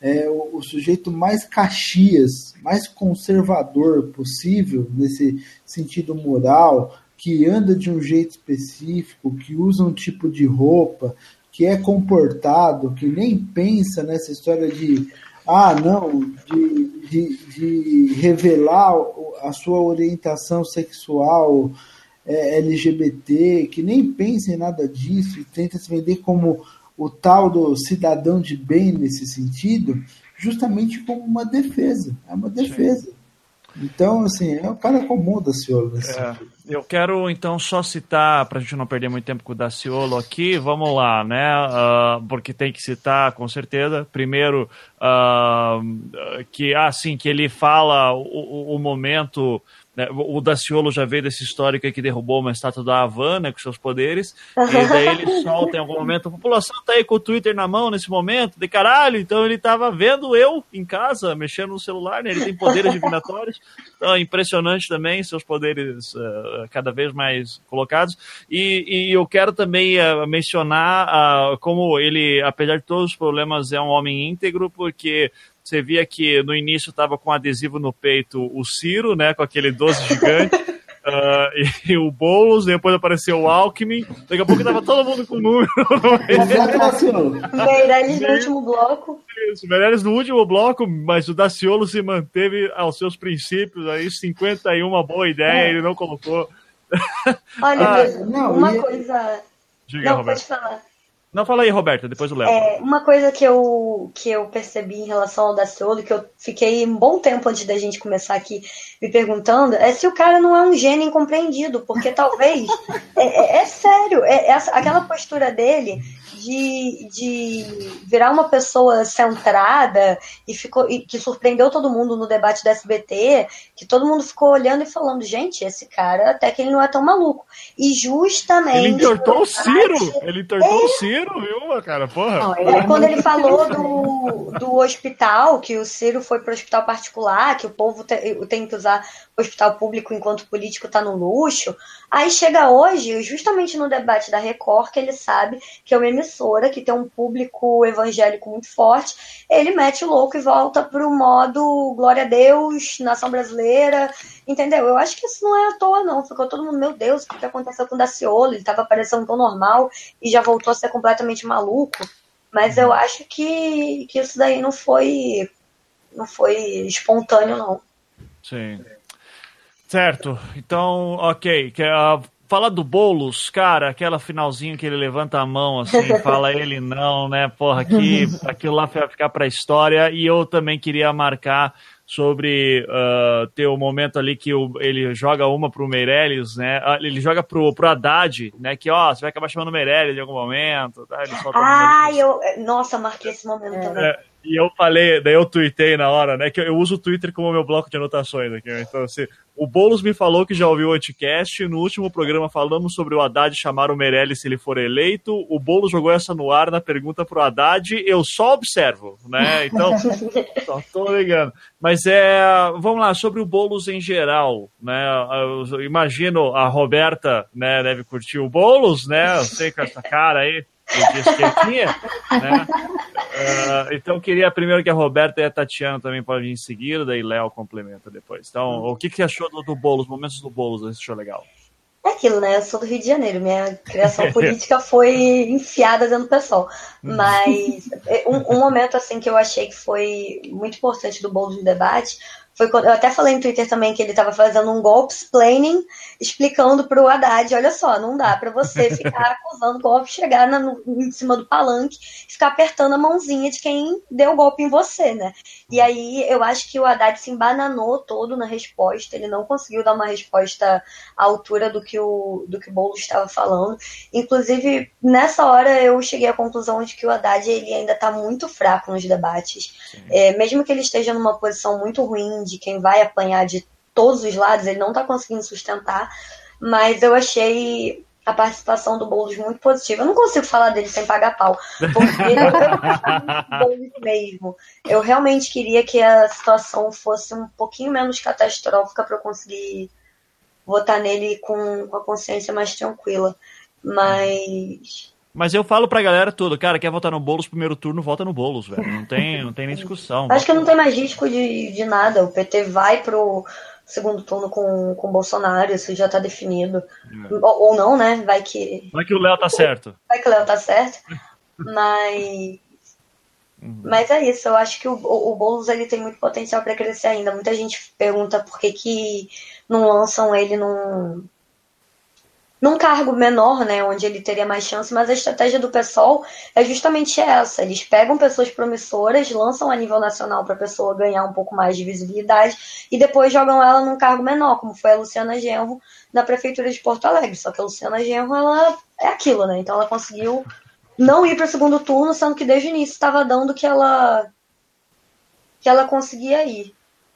é, o, o, sujeito mais caxias, mais conservador possível, nesse sentido moral, que anda de um jeito específico, que usa um tipo de roupa, que é comportado, que nem pensa nessa história de ah, não, de, de, de revelar a sua orientação sexual é, LGBT, que nem pensa em nada disso e tenta se vender como o tal do cidadão de bem nesse sentido, justamente como uma defesa. É uma defesa. Sim. Então, assim, é o cara comum da Ciolo. É, eu quero, então, só citar, para a gente não perder muito tempo com o Daciolo aqui, vamos lá, né? Uh, porque tem que citar, com certeza. Primeiro, uh, que, assim, que ele fala o, o momento né, o Daciolo já veio desse histórico aí que derrubou uma estátua da Havana com seus poderes. E daí ele solta em algum momento. A população tá aí com o Twitter na mão nesse momento, de caralho. Então ele tava vendo eu em casa, mexendo no celular, né? Ele tem poderes divinatórios. Então, é impressionante também, seus poderes uh, cada vez mais colocados. E, e eu quero também uh, mencionar uh, como ele, apesar de todos os problemas, é um homem íntegro, porque você via que no início estava com adesivo no peito o Ciro, né, com aquele 12 gigante. Uh, e, e, o Boulos, depois apareceu o Alckmin, daqui a pouco tava todo mundo com o número. Meirelles no último bloco. Isso, Meirelles no último bloco, mas o Daciolo se manteve aos seus princípios, aí 51, uma boa ideia, é. ele não colocou. Olha, ah, não, uma coisa. Diga, não, Roberto. pode falar. Não, fala aí, Roberta, depois o Léo. É, uma coisa que eu, que eu percebi em relação ao Daciolo, que eu fiquei um bom tempo antes da gente começar aqui me perguntando, é se o cara não é um gênio incompreendido, porque talvez. é, é, é, sério, é, aquela postura dele de, de virar uma pessoa centrada e, ficou, e que surpreendeu todo mundo no debate da SBT, que todo mundo ficou olhando e falando, gente, esse cara até que ele não é tão maluco. E justamente. Ele entortou o Ciro! Ele entortou é... o Ciro, viu, cara? Porra. Não, ele, quando ele falou do, do hospital, que o Ciro foi para o hospital particular, que o povo te, tem que usar o hospital público enquanto o político está no luxo. Aí chega hoje, justamente no debate da Record, que ele sabe que é uma emissora que tem um público evangélico muito forte, ele mete o louco e volta para o modo glória a Deus, nação brasileira, entendeu? Eu acho que isso não é à toa, não. Ficou todo mundo, meu Deus, o que aconteceu com o Daciolo? Ele estava parecendo tão normal e já voltou a ser completamente maluco. Mas eu acho que, que isso daí não foi, não foi espontâneo, não. Sim. Certo. Então, ok. Uh, fala do Boulos, cara, aquela finalzinho que ele levanta a mão assim, fala ele não, né? Porra, aqui, aquilo lá vai ficar pra história. E eu também queria marcar sobre uh, ter o um momento ali que o, ele joga uma pro Meirelles, né? Ah, ele joga pro, pro Haddad, né? Que, ó, você vai acabar chamando o Meirelles em algum momento. Tá? Ele ah, eu... Nossa, marquei esse momento é. também. É, e eu falei, daí eu tuitei na hora, né? Que eu, eu uso o Twitter como meu bloco de anotações aqui. Né? Então, assim, o Boulos me falou que já ouviu o Anticast. No último programa falamos sobre o Haddad chamar o Meirelles se ele for eleito. O Boulos jogou essa no ar na pergunta pro Haddad. Eu só observo, né? Então, só tô ligando. Mas é. Vamos lá, sobre o Boulos em geral, né? Eu imagino a Roberta, né, deve curtir o Boulos, né? Eu sei com essa cara aí que ele tinha, né? Uh, então queria primeiro que a Roberta e a Tatiana também podem vir em seguida, daí Léo complementa depois. Então, o que, que você achou do, do Boulos, momentos do Boulos, você achou legal? É aquilo, né? Eu sou do Rio de Janeiro, minha criação política foi enfiada dentro do pessoal. Hum. Mas um, um, momento assim que eu achei que foi muito importante do Boulos no debate foi quando, eu até falei no Twitter também que ele estava fazendo um golpe explaining, explicando para o Haddad, olha só, não dá para você ficar acusando golpe, chegar na, no, em cima do palanque, ficar apertando a mãozinha de quem deu o golpe em você, né? E aí eu acho que o Haddad se embananou todo na resposta, ele não conseguiu dar uma resposta à altura do que o, do que o Boulos estava falando. Inclusive, nessa hora eu cheguei à conclusão de que o Haddad ele ainda está muito fraco nos debates. É, mesmo que ele esteja numa posição muito ruim de quem vai apanhar de todos os lados, ele não está conseguindo sustentar, mas eu achei a participação do Boulos muito positiva. Eu não consigo falar dele sem pagar pau, porque ele é mesmo. Eu realmente queria que a situação fosse um pouquinho menos catastrófica para eu conseguir votar nele com, com a consciência mais tranquila. Mas mas eu falo pra galera tudo, cara, quer votar no Boulos primeiro turno, vota no Boulos, velho. Não tem, não tem nem discussão. Acho que não tem mais risco de, de nada. O PT vai pro segundo turno com, com o Bolsonaro, isso já tá definido. É. Ou, ou, não, né? Vai que. Vai que o Léo tá certo. Vai que o Léo tá certo. Mas. Uhum. Mas é isso, eu acho que o, o, o Boulos ele tem muito potencial para crescer ainda. Muita gente pergunta por que, que não lançam ele num, num cargo menor, né, onde ele teria mais chance, mas a estratégia do PSOL é justamente essa. Eles pegam pessoas promissoras, lançam a nível nacional para a pessoa ganhar um pouco mais de visibilidade e depois jogam ela num cargo menor, como foi a Luciana Genro na prefeitura de Porto Alegre. Só que a Luciana Genro, ela é aquilo, né? Então ela conseguiu não ir para o segundo turno, sendo que desde o início estava dando que ela que ela conseguia ir.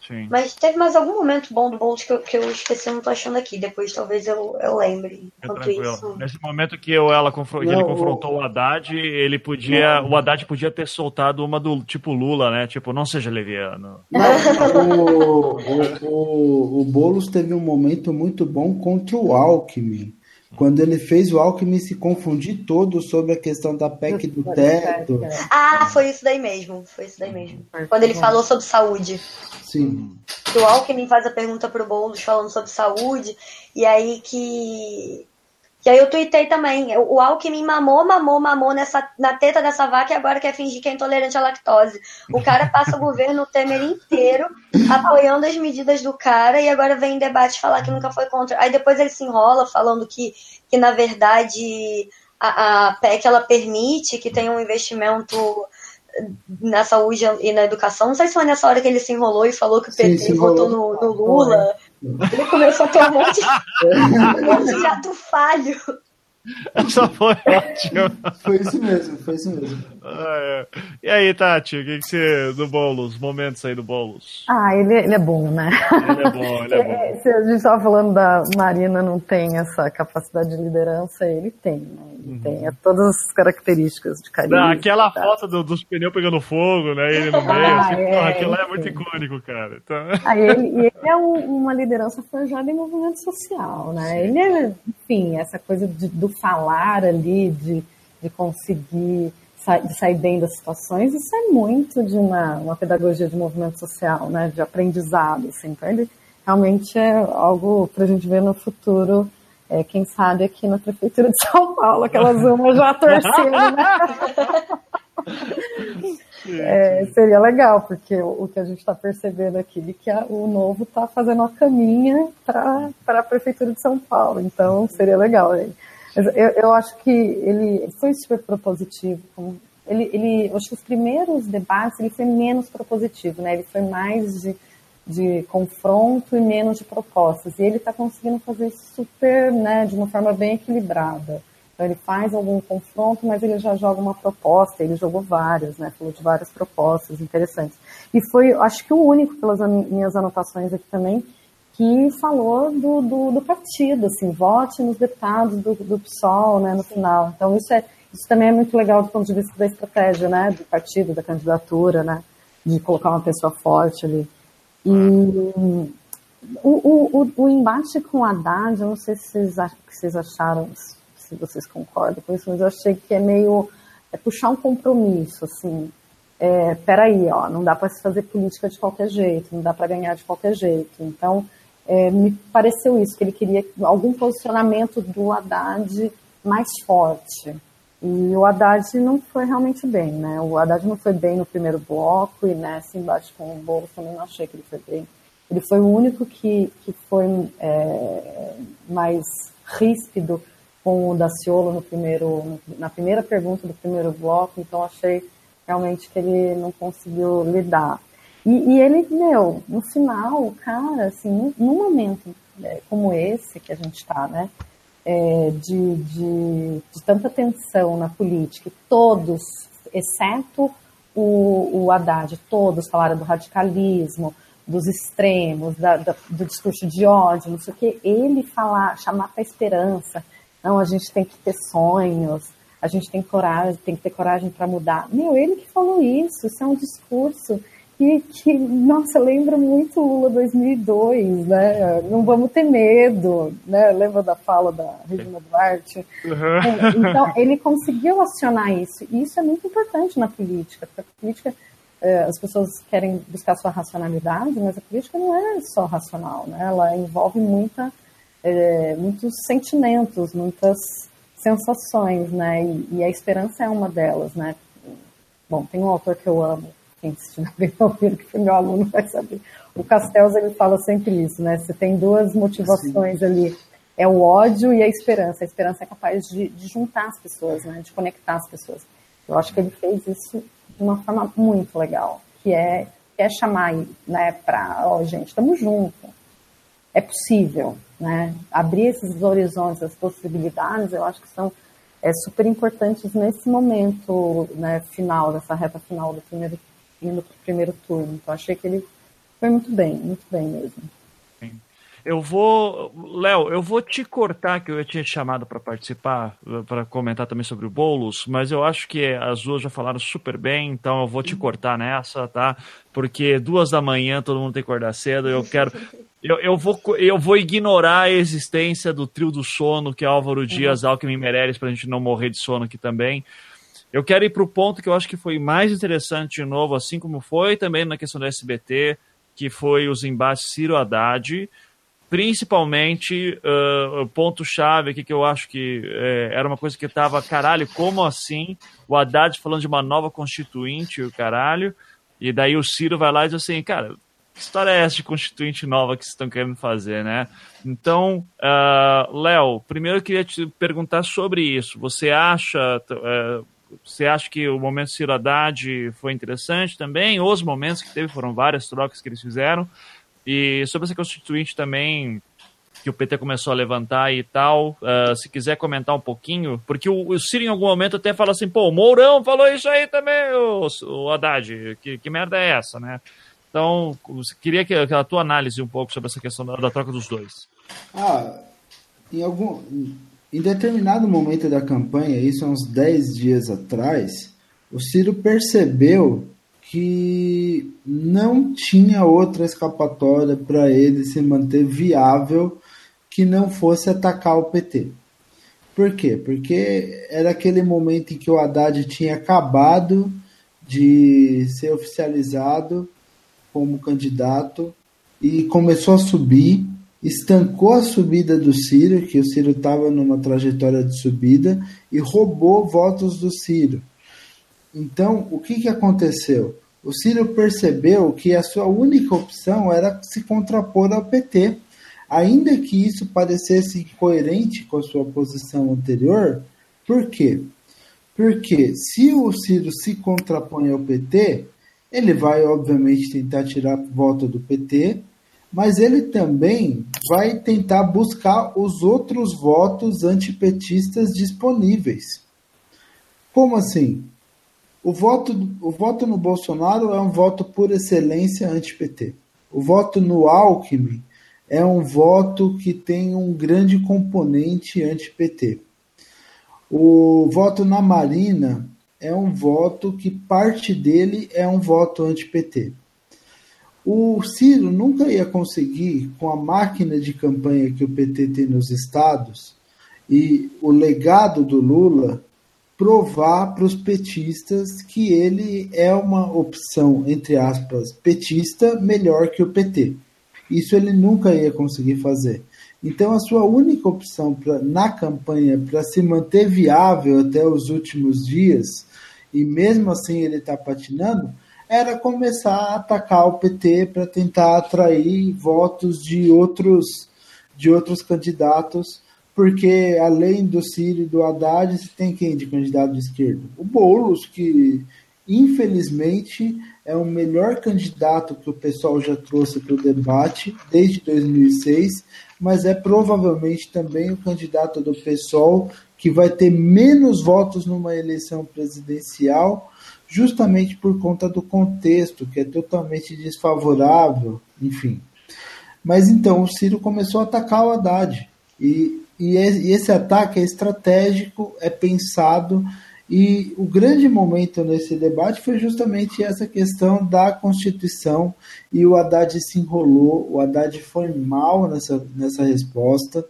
Sim. Mas teve mais algum momento bom do Bolt que eu, que eu esqueci, não tô achando aqui. Depois talvez eu, eu lembre. É isso. Nesse momento que eu, ela confron não, ele confrontou o... o Haddad, ele podia. Não. O Haddad podia ter soltado uma do tipo Lula, né? Tipo, não seja leviano. Não, o, o, o, o Boulos teve um momento muito bom contra o Alckmin quando ele fez o Alckmin se confundir todo sobre a questão da PEC do teto. Ah, foi isso daí mesmo. Foi isso daí mesmo. Quando ele falou sobre saúde. Sim. Que o Alckmin faz a pergunta pro Boulos falando sobre saúde, e aí que e aí eu tuitei também. O Alckmin mamou, mamou, mamou nessa, na teta dessa vaca e agora quer fingir que é intolerante à lactose. O cara passa o governo Temer inteiro apoiando as medidas do cara e agora vem em debate falar que nunca foi contra. Aí depois ele se enrola falando que, que na verdade, a, a PEC ela permite que tenha um investimento na saúde e na educação. Não sei se foi nessa hora que ele se enrolou e falou que o PT votou no, no Lula. Ele começou a ter um monte, um monte de ato falho. Só foi ótimo. Foi isso mesmo, foi isso mesmo. Ah, é. E aí, Tati, o que, que você. do Boulos, momentos aí do Boulos? Ah, ele, ele é bom, né? Ele é bom, ele é bom. Se a gente estava falando da Marina não tem essa capacidade de liderança, ele tem, né? Ele uhum. tem é todas as características de carisma. aquela tá. foto do, dos pneus pegando fogo, né? Ele no meio, ah, assim, é, porra, aquilo é muito icônico, cara. Então... Ah, ele, e ele é um, uma liderança forjada em movimento social, né? Sim. Ele é, enfim, essa coisa de, do falar ali, de, de conseguir de sair bem das situações, isso é muito de uma, uma pedagogia de movimento social, né, de aprendizado, assim. Então, ele realmente é algo para a gente ver no futuro, é, quem sabe aqui na Prefeitura de São Paulo, aquelas uma já torcendo, né? É, seria legal, porque o, o que a gente está percebendo aqui é que a, o novo está fazendo a caminha para a Prefeitura de São Paulo, então seria legal. Mas eu, eu acho que ele foi super propositivo. Ele, ele, acho que os primeiros debates ele foi menos propositivo, né? Ele foi mais de, de confronto e menos de propostas. E ele está conseguindo fazer super, né, de uma forma bem equilibrada. Então ele faz algum confronto, mas ele já joga uma proposta. Ele jogou várias, né? Falou de várias propostas interessantes. E foi, acho que o único, pelas minhas anotações aqui também, que falou do, do, do, partido, assim, vote nos deputados do, do PSOL, né, no final. Então, isso, é, isso também é muito legal do ponto de vista da estratégia, né, do partido, da candidatura, né, de colocar uma pessoa forte ali. E o, o, o, o embate com o Haddad, eu não sei se vocês, vocês acharam, se vocês concordam com isso, mas eu achei que é meio é puxar um compromisso, assim, é, peraí, ó, não dá para se fazer política de qualquer jeito, não dá para ganhar de qualquer jeito. Então, é, me pareceu isso, que ele queria algum posicionamento do Haddad mais forte. E o Haddad não foi realmente bem, né? O Haddad não foi bem no primeiro bloco e nessa embaixo com o Boulos também não achei que ele foi bem. Ele foi o único que, que foi é, mais ríspido com o Daciolo no primeiro, na primeira pergunta do primeiro bloco, então achei realmente que ele não conseguiu lidar. E, e ele, meu, no final, cara, assim, num momento é, como esse que a gente está, né, é, de, de, de, tanta tensão na política, todos, exceto o, o Haddad, todos falaram do radicalismo, dos extremos, da, da, do discurso de ódio, não sei o que, ele falar, chamar para esperança, não, a gente tem que ter sonhos, a gente tem coragem, tem que ter coragem para mudar. Meu, ele que falou isso, isso é um discurso que, que, nossa, lembra muito Lula 2002, né? Não vamos ter medo, né? Lembra da fala da Regina Duarte? Uhum. Então, ele conseguiu acionar isso, e isso é muito importante na política, porque a política, é, as pessoas querem buscar sua racionalidade, mas a política não é só racional, né? Ela envolve muita, é, muitos sentimentos, muitas sensações, né? E, e, a esperança é uma delas, né? Bom, tem um autor que eu amo, quem estiver bem ouvindo, que foi meu aluno, vai saber. O Castells, ele fala sempre isso, né? Você tem duas motivações Sim. ali, é o ódio e a esperança. A esperança é capaz de, de, juntar as pessoas, né? De conectar as pessoas. Eu acho que ele fez isso de uma forma muito legal, que é, que é chamar, né, para, ó, oh, gente, estamos juntos. É possível, né? Abrir esses horizontes, as possibilidades, eu acho que são é, super importantes nesse momento né, final, dessa reta final do primeiro indo para o primeiro turno. Então achei que ele foi muito bem, muito bem mesmo. Eu vou, Léo, eu vou te cortar, que eu tinha te chamado para participar, para comentar também sobre o Boulos, mas eu acho que as duas já falaram super bem, então eu vou te cortar nessa, tá? Porque duas da manhã todo mundo tem que acordar cedo, eu quero. Eu, eu, vou, eu vou ignorar a existência do trio do sono, que é Álvaro Dias, uhum. Alckmin Meirelles, para a gente não morrer de sono aqui também. Eu quero ir para o ponto que eu acho que foi mais interessante de novo, assim como foi também na questão do SBT, que foi os embates Ciro Haddad, principalmente uh, o ponto-chave aqui que eu acho que é, era uma coisa que estava, caralho, como assim? O Haddad falando de uma nova constituinte, o caralho, e daí o Ciro vai lá e diz assim, cara, que história é essa de constituinte nova que vocês estão querendo fazer, né? Então, uh, Léo, primeiro eu queria te perguntar sobre isso. Você acha, uh, você acha que o momento Ciro Haddad foi interessante também? Os momentos que teve foram várias trocas que eles fizeram. E sobre essa constituinte também, que o PT começou a levantar e tal, uh, se quiser comentar um pouquinho, porque o, o, Ciro em algum momento até fala assim, pô, o Mourão falou isso aí também, o, o Haddad, que, que merda é essa, né? Então, queria que, a tua análise um pouco sobre essa questão da, da troca dos dois. Ah, em algum em determinado momento da campanha, isso há uns 10 dias atrás, o Ciro percebeu que não tinha outra escapatória para ele se manter viável que não fosse atacar o PT. Por quê? Porque era aquele momento em que o Haddad tinha acabado de ser oficializado como candidato e começou a subir estancou a subida do Ciro, que o Ciro estava numa trajetória de subida, e roubou votos do Ciro. Então, o que, que aconteceu? O Ciro percebeu que a sua única opção era se contrapor ao PT. Ainda que isso parecesse incoerente com a sua posição anterior, por quê? Porque se o Ciro se contrapõe ao PT, ele vai, obviamente, tentar tirar voto do PT, mas ele também vai tentar buscar os outros votos antipetistas disponíveis. Como assim? O voto, o voto no Bolsonaro é um voto por excelência anti-PT. O voto no Alckmin é um voto que tem um grande componente anti-PT. O voto na Marina é um voto que parte dele é um voto anti-PT. O Ciro nunca ia conseguir, com a máquina de campanha que o PT tem nos estados e o legado do Lula, provar para os petistas que ele é uma opção, entre aspas, petista melhor que o PT. Isso ele nunca ia conseguir fazer. Então, a sua única opção pra, na campanha para se manter viável até os últimos dias, e mesmo assim ele está patinando, era começar a atacar o PT para tentar atrair votos de outros, de outros candidatos, porque além do Ciro e do Haddad, você tem quem de candidato de esquerda? O Boulos, que infelizmente é o melhor candidato que o pessoal já trouxe para o debate desde 2006, mas é provavelmente também o candidato do PSOL que vai ter menos votos numa eleição presidencial, justamente por conta do contexto, que é totalmente desfavorável, enfim. Mas então o Ciro começou a atacar o Haddad. E, e esse ataque é estratégico, é pensado e o grande momento nesse debate foi justamente essa questão da Constituição e o Haddad se enrolou, o Haddad foi mal nessa, nessa resposta.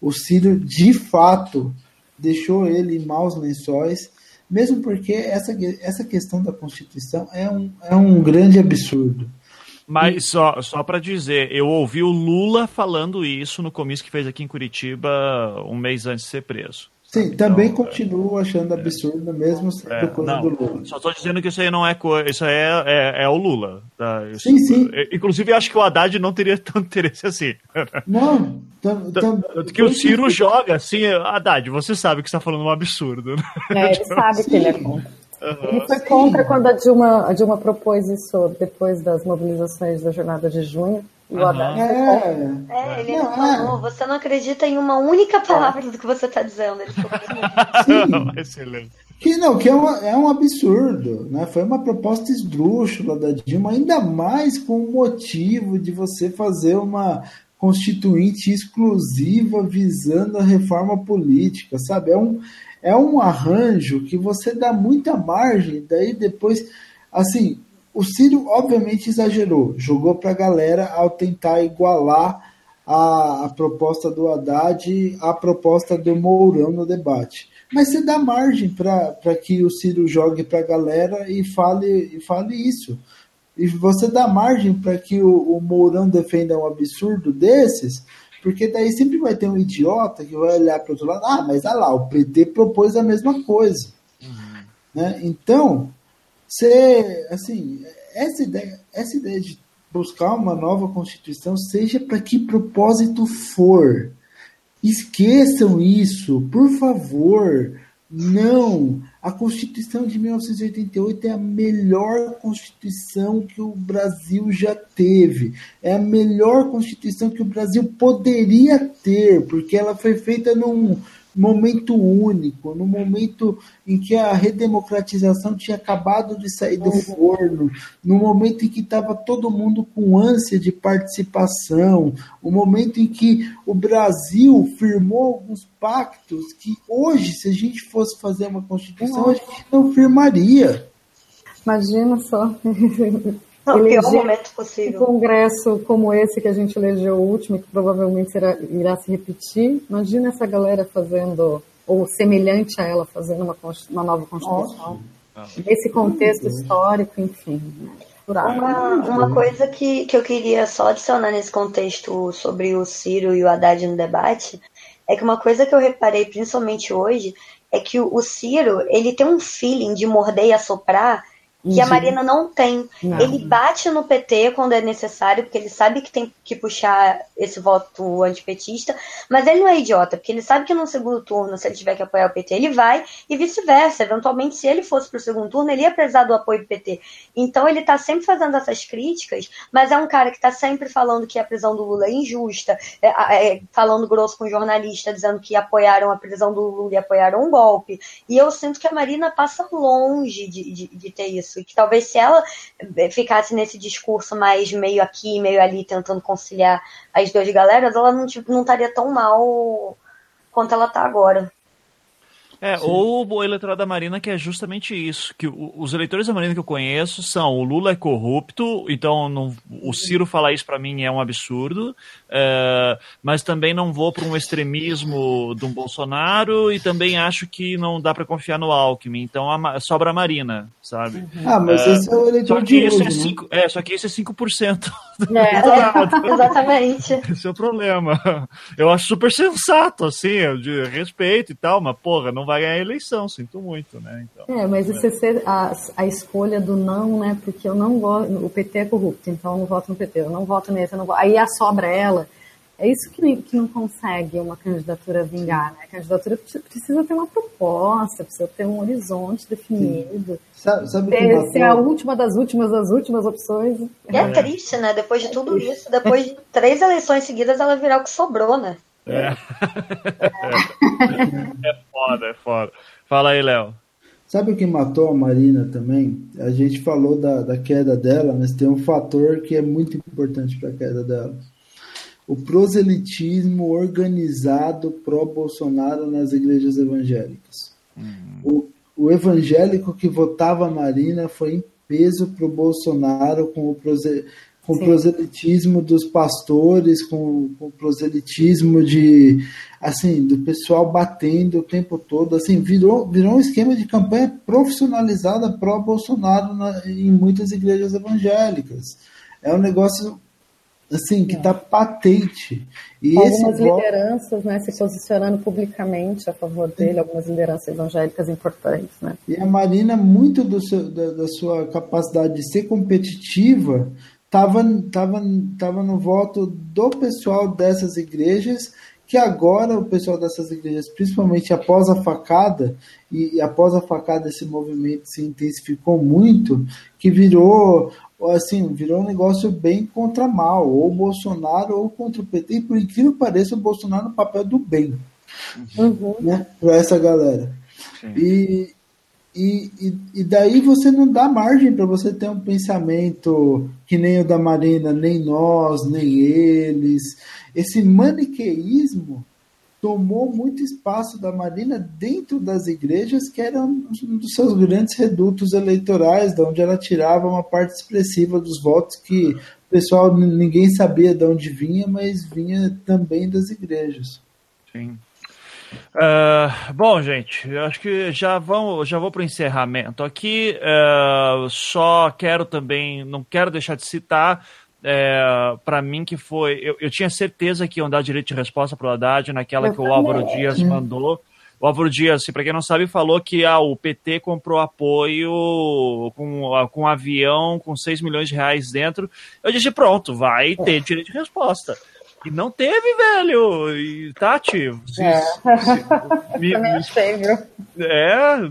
O Ciro, de fato, deixou ele em maus lençóis, mesmo porque essa, essa questão da Constituição é um, é um grande absurdo. Mas só, só para dizer, eu ouvi o Lula falando isso no comício que fez aqui em Curitiba um mês antes de ser preso. Sim, então, também é, continuo achando absurdo, é, mesmo sendo é, coisa não, do Lula. Só estou dizendo que isso aí não é coisa, isso aí é, é, é o Lula. Tá? Isso, sim, sim. Inclusive, acho que o Haddad não teria tanto interesse assim. Não, tam, tam, que o Ciro joga assim, Haddad, você sabe que está falando um absurdo. Né? É, ele sabe que ele é contra. Uhum, ele foi sim. contra quando a Dilma, a Dilma propôs isso depois das mobilizações da jornada de junho. Uhum. É. é, ele não, falou, você não acredita em uma única palavra do que você está dizendo. Ele Sim. Excelente. Que não, que é, uma, é um absurdo, né? Foi uma proposta esdrúxula da Dilma, ainda mais com o motivo de você fazer uma constituinte exclusiva visando a reforma política, sabe? É um, é um arranjo que você dá muita margem, daí depois, assim, o Ciro, obviamente, exagerou, jogou para a galera ao tentar igualar a, a, proposta do Haddad à proposta do Mourão no debate. Mas você dá margem para que o Ciro jogue para a galera e fale, e fale isso. E você dá margem para que o, o Mourão defenda um absurdo desses, porque daí sempre vai ter um idiota que vai olhar para o outro lado, ah, mas olha lá, o PT propôs a mesma coisa. Uhum. Né? Então, você, assim, essa ideia, essa ideia de buscar uma nova Constituição, seja para que propósito for, esqueçam isso, por favor. Não, a Constituição de 1988 é a melhor Constituição que o Brasil já teve. É a melhor Constituição que o Brasil poderia ter, porque ela foi feita num, momento único, no momento em que a redemocratização tinha acabado de sair do forno, no momento em que estava todo mundo com ânsia de participação, o momento em que o Brasil firmou alguns pactos que hoje, se a gente fosse fazer uma constituição, a gente não firmaria. Imagina só. Não, o pior momento possível. Um congresso como esse que a gente elegeu o último, que provavelmente irá, irá se repetir. Imagina essa galera fazendo, ou semelhante a ela, fazendo uma, uma nova Constituição. Nesse contexto histórico, enfim. Né? Uma, uma coisa que, que eu queria só adicionar nesse contexto sobre o Ciro e o Haddad no debate é que uma coisa que eu reparei, principalmente hoje, é que o, o Ciro ele tem um feeling de morder e assoprar que a Marina não tem. Não. Ele bate no PT quando é necessário, porque ele sabe que tem que puxar esse voto antipetista, mas ele não é idiota, porque ele sabe que no segundo turno, se ele tiver que apoiar o PT, ele vai, e vice-versa. Eventualmente, se ele fosse para o segundo turno, ele ia precisar do apoio do PT. Então, ele está sempre fazendo essas críticas, mas é um cara que está sempre falando que a prisão do Lula é injusta, é, é, falando grosso com jornalista, dizendo que apoiaram a prisão do Lula e apoiaram um golpe. E eu sinto que a Marina passa longe de, de, de ter isso isso. E que talvez se ela eh, ficasse nesse discurso mais meio aqui, meio ali, tentando conciliar as duas galeras, ela não, tipo, não estaria tão mal quanto ela está agora. É, Sim. ou o eleitorado da Marina, que é justamente isso. Que os eleitores da Marina que eu conheço são o Lula é corrupto, então não, o Ciro falar isso para mim é um absurdo, é, mas também não vou para um extremismo do Bolsonaro e também acho que não dá para confiar no Alckmin, então a, sobra a Marina, sabe? Uhum. Ah, mas é, esse é o eleitor só que de hoje, é, 5, né? é, só que esse é 5% do é, eleitorado. Exatamente. Esse é o problema. Eu acho super sensato, assim, de respeito e tal, mas porra, não vai ganhar a eleição, sinto muito, né? Então, é, mas é. Ser a, a escolha do não, né? Porque eu não gosto, o PT é corrupto, então eu não voto no PT, eu não voto nesse, eu não voto, aí a sobra ela. É isso que, que não consegue uma candidatura vingar, né? A candidatura precisa ter uma proposta, precisa ter um horizonte definido. Sabe, sabe ter, ser a última das últimas das últimas opções. E é, triste, né? Depois de tudo é isso, depois de três eleições seguidas, ela virar o que sobrou, né? É. é foda, é foda. Fala aí, Léo. Sabe o que matou a Marina também? A gente falou da, da queda dela, mas tem um fator que é muito importante para a queda dela o proselitismo organizado pró-Bolsonaro nas igrejas evangélicas. Uhum. O, o, evangélico que votava Marina foi em peso para o Bolsonaro com o, prose, com o proselitismo dos pastores, com, com, o proselitismo de assim do pessoal batendo o tempo todo, assim virou, virou um esquema de campanha profissionalizada pró-Bolsonaro em muitas igrejas evangélicas. É um negócio assim, que está patente. E algumas lideranças né, se posicionando publicamente a favor dele, algumas lideranças evangélicas importantes. Né? E a Marina, muito do seu, da, da sua capacidade de ser competitiva, estava tava, tava no voto do pessoal dessas igrejas que agora o pessoal dessas igrejas, principalmente após a facada, e, e, após a facada esse movimento se intensificou muito, que virou assim, virou um negócio bem contra mal, ou Bolsonaro ou contra o PT, e por incrível que pareça, o Bolsonaro no papel do bem, uhum. né, para essa galera. E, e, e, daí você não dá margem para você ter um pensamento que nem o da Marina, nem nós, nem eles. Esse maniqueísmo tomou muito espaço da Marina dentro das igrejas, que eram um dos seus grandes redutos eleitorais, de onde ela tirava uma parte expressiva dos votos que o pessoal ninguém sabia de onde vinha, mas vinha também das igrejas. Sim. Uh, bom, gente, acho que já, vão, já vou para o encerramento aqui. Uh, só quero também, não quero deixar de citar é, para mim que foi. Eu, eu, tinha certeza que iam dar direito de resposta para o Haddad naquela eu que o Álvaro Dias mandou. O Álvaro Dias, para quem não sabe, falou que ah, o PT comprou apoio com, com um avião com 6 milhões de reais dentro. Eu disse: pronto, vai ter direito de resposta. E não teve, velho. E, Tati, é. me, Também achei, viu? É,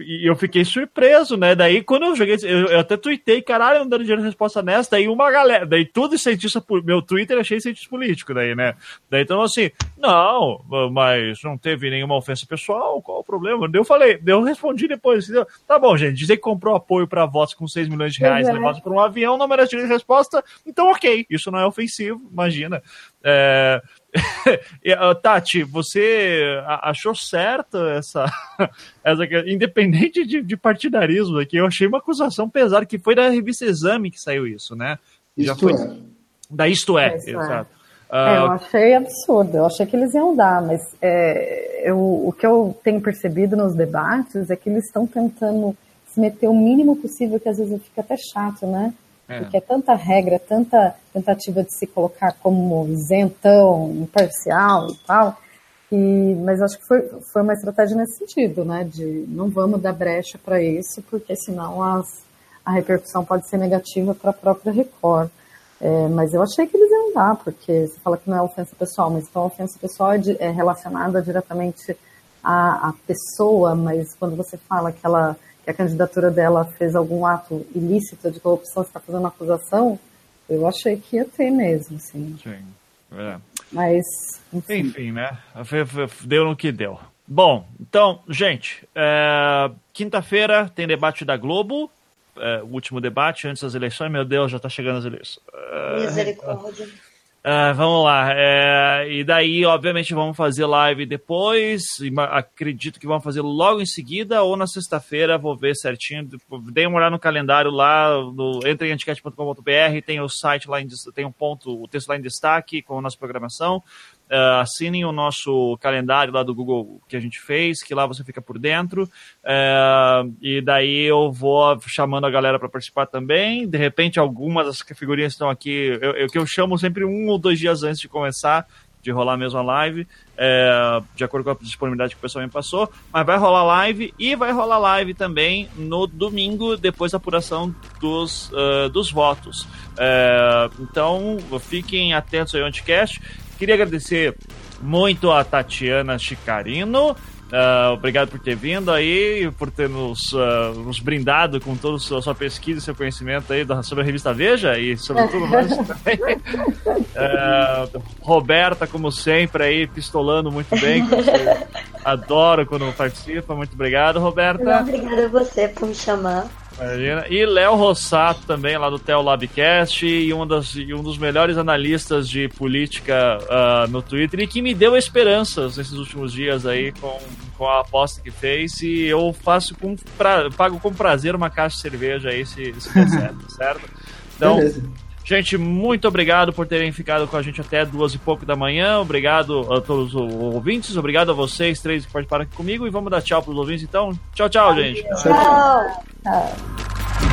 e eu fiquei surpreso, né? Daí, quando eu joguei, eu, eu até tuitei, caralho, não dando dinheiro de resposta nessa. Daí, uma galera, daí tudo cientista, meu Twitter achei cientista político, daí, né? Daí, então, assim, não, mas não teve nenhuma ofensa pessoal, qual o problema? Eu falei, eu respondi depois, assim, tá bom, gente, dizer que comprou apoio para votos com 6 milhões de reais, uhum. né, para um avião, não merece direito de resposta, então ok, isso não é ofensivo, imagina. É... Tati, você achou certa essa, essa independente de, de, partidarismo aqui, eu achei uma acusação pesada que foi da revista Exame que saiu isso, né? Já Isto foi é. da Isto é, é. exato. É. É, eu achei absurdo, eu achei que eles iam dar, mas é, eu, o que eu tenho percebido nos debates é que eles estão tentando se meter o mínimo possível, que às vezes fica até chato, né? É. Porque é tanta regra, tanta tentativa de se colocar como isentão, imparcial e tal. E, mas acho que foi, foi uma estratégia nesse sentido, né? De não vamos dar brecha para isso, porque senão as, a repercussão pode ser negativa para a própria Record. É, mas eu achei que eles iam dar, porque você fala que não é ofensa pessoal, mas então a ofensa pessoal é, de, é relacionada diretamente à, à, pessoa, mas quando você fala que ela que a candidatura dela fez algum ato ilícito de corrupção, você está fazendo uma acusação, eu achei que ia ter mesmo, sim. Sim. É. Mas, enfim. enfim. né? Deu no que deu. Bom, então, gente, é... quinta-feira tem debate da Globo, é, o último debate antes das eleições. Meu Deus, já está chegando as eleições. Misericórdia. Uh, vamos lá. É, e daí, obviamente, vamos fazer live depois. Acredito que vamos fazer logo em seguida ou na sexta-feira. Vou ver certinho. Dei uma olhada no calendário lá. No, entre em anticat.com.br. Tem o site lá, em, tem um ponto, o texto lá em destaque com a nossa programação. Uh, assinem o nosso calendário lá do Google que a gente fez, que lá você fica por dentro. Uh, e daí eu vou chamando a galera para participar também. De repente, algumas das figurinhas estão aqui, eu, eu, que eu chamo sempre um ou dois dias antes de começar, de rolar mesmo a live, é, de acordo com a disponibilidade que o pessoal me passou. Mas vai rolar live e vai rolar live também no domingo, depois da apuração dos, uh, dos votos. É, então, fiquem atentos aí ao Anticast. Queria agradecer muito a Tatiana Chicarino. Uh, obrigado por ter vindo aí, por ter nos, uh, nos brindado com toda a sua, pesquisa e seu conhecimento aí da, sobre a revista Veja e sobre tudo mais também. Uh, Roberta, como sempre, aí pistolando muito bem. Adoro quando participa. Muito obrigado, Roberta. Obrigada a você por me chamar. Imagina. E Léo Rossato também, lá do Tel Labcast, e um, das, e um dos melhores analistas de política uh, no Twitter, e que me deu esperanças nesses últimos dias aí com, com a aposta que fez, e eu faço com pra, pago com prazer uma caixa de cerveja aí, se, se der certo, certo? Então, Beleza. Gente, muito obrigado por terem ficado com a gente até duas e pouco da manhã. Obrigado a todos os ouvintes. Obrigado a vocês três que participaram aqui comigo. E vamos dar tchau para os ouvintes, então. Tchau, tchau, gente. Tchau. tchau.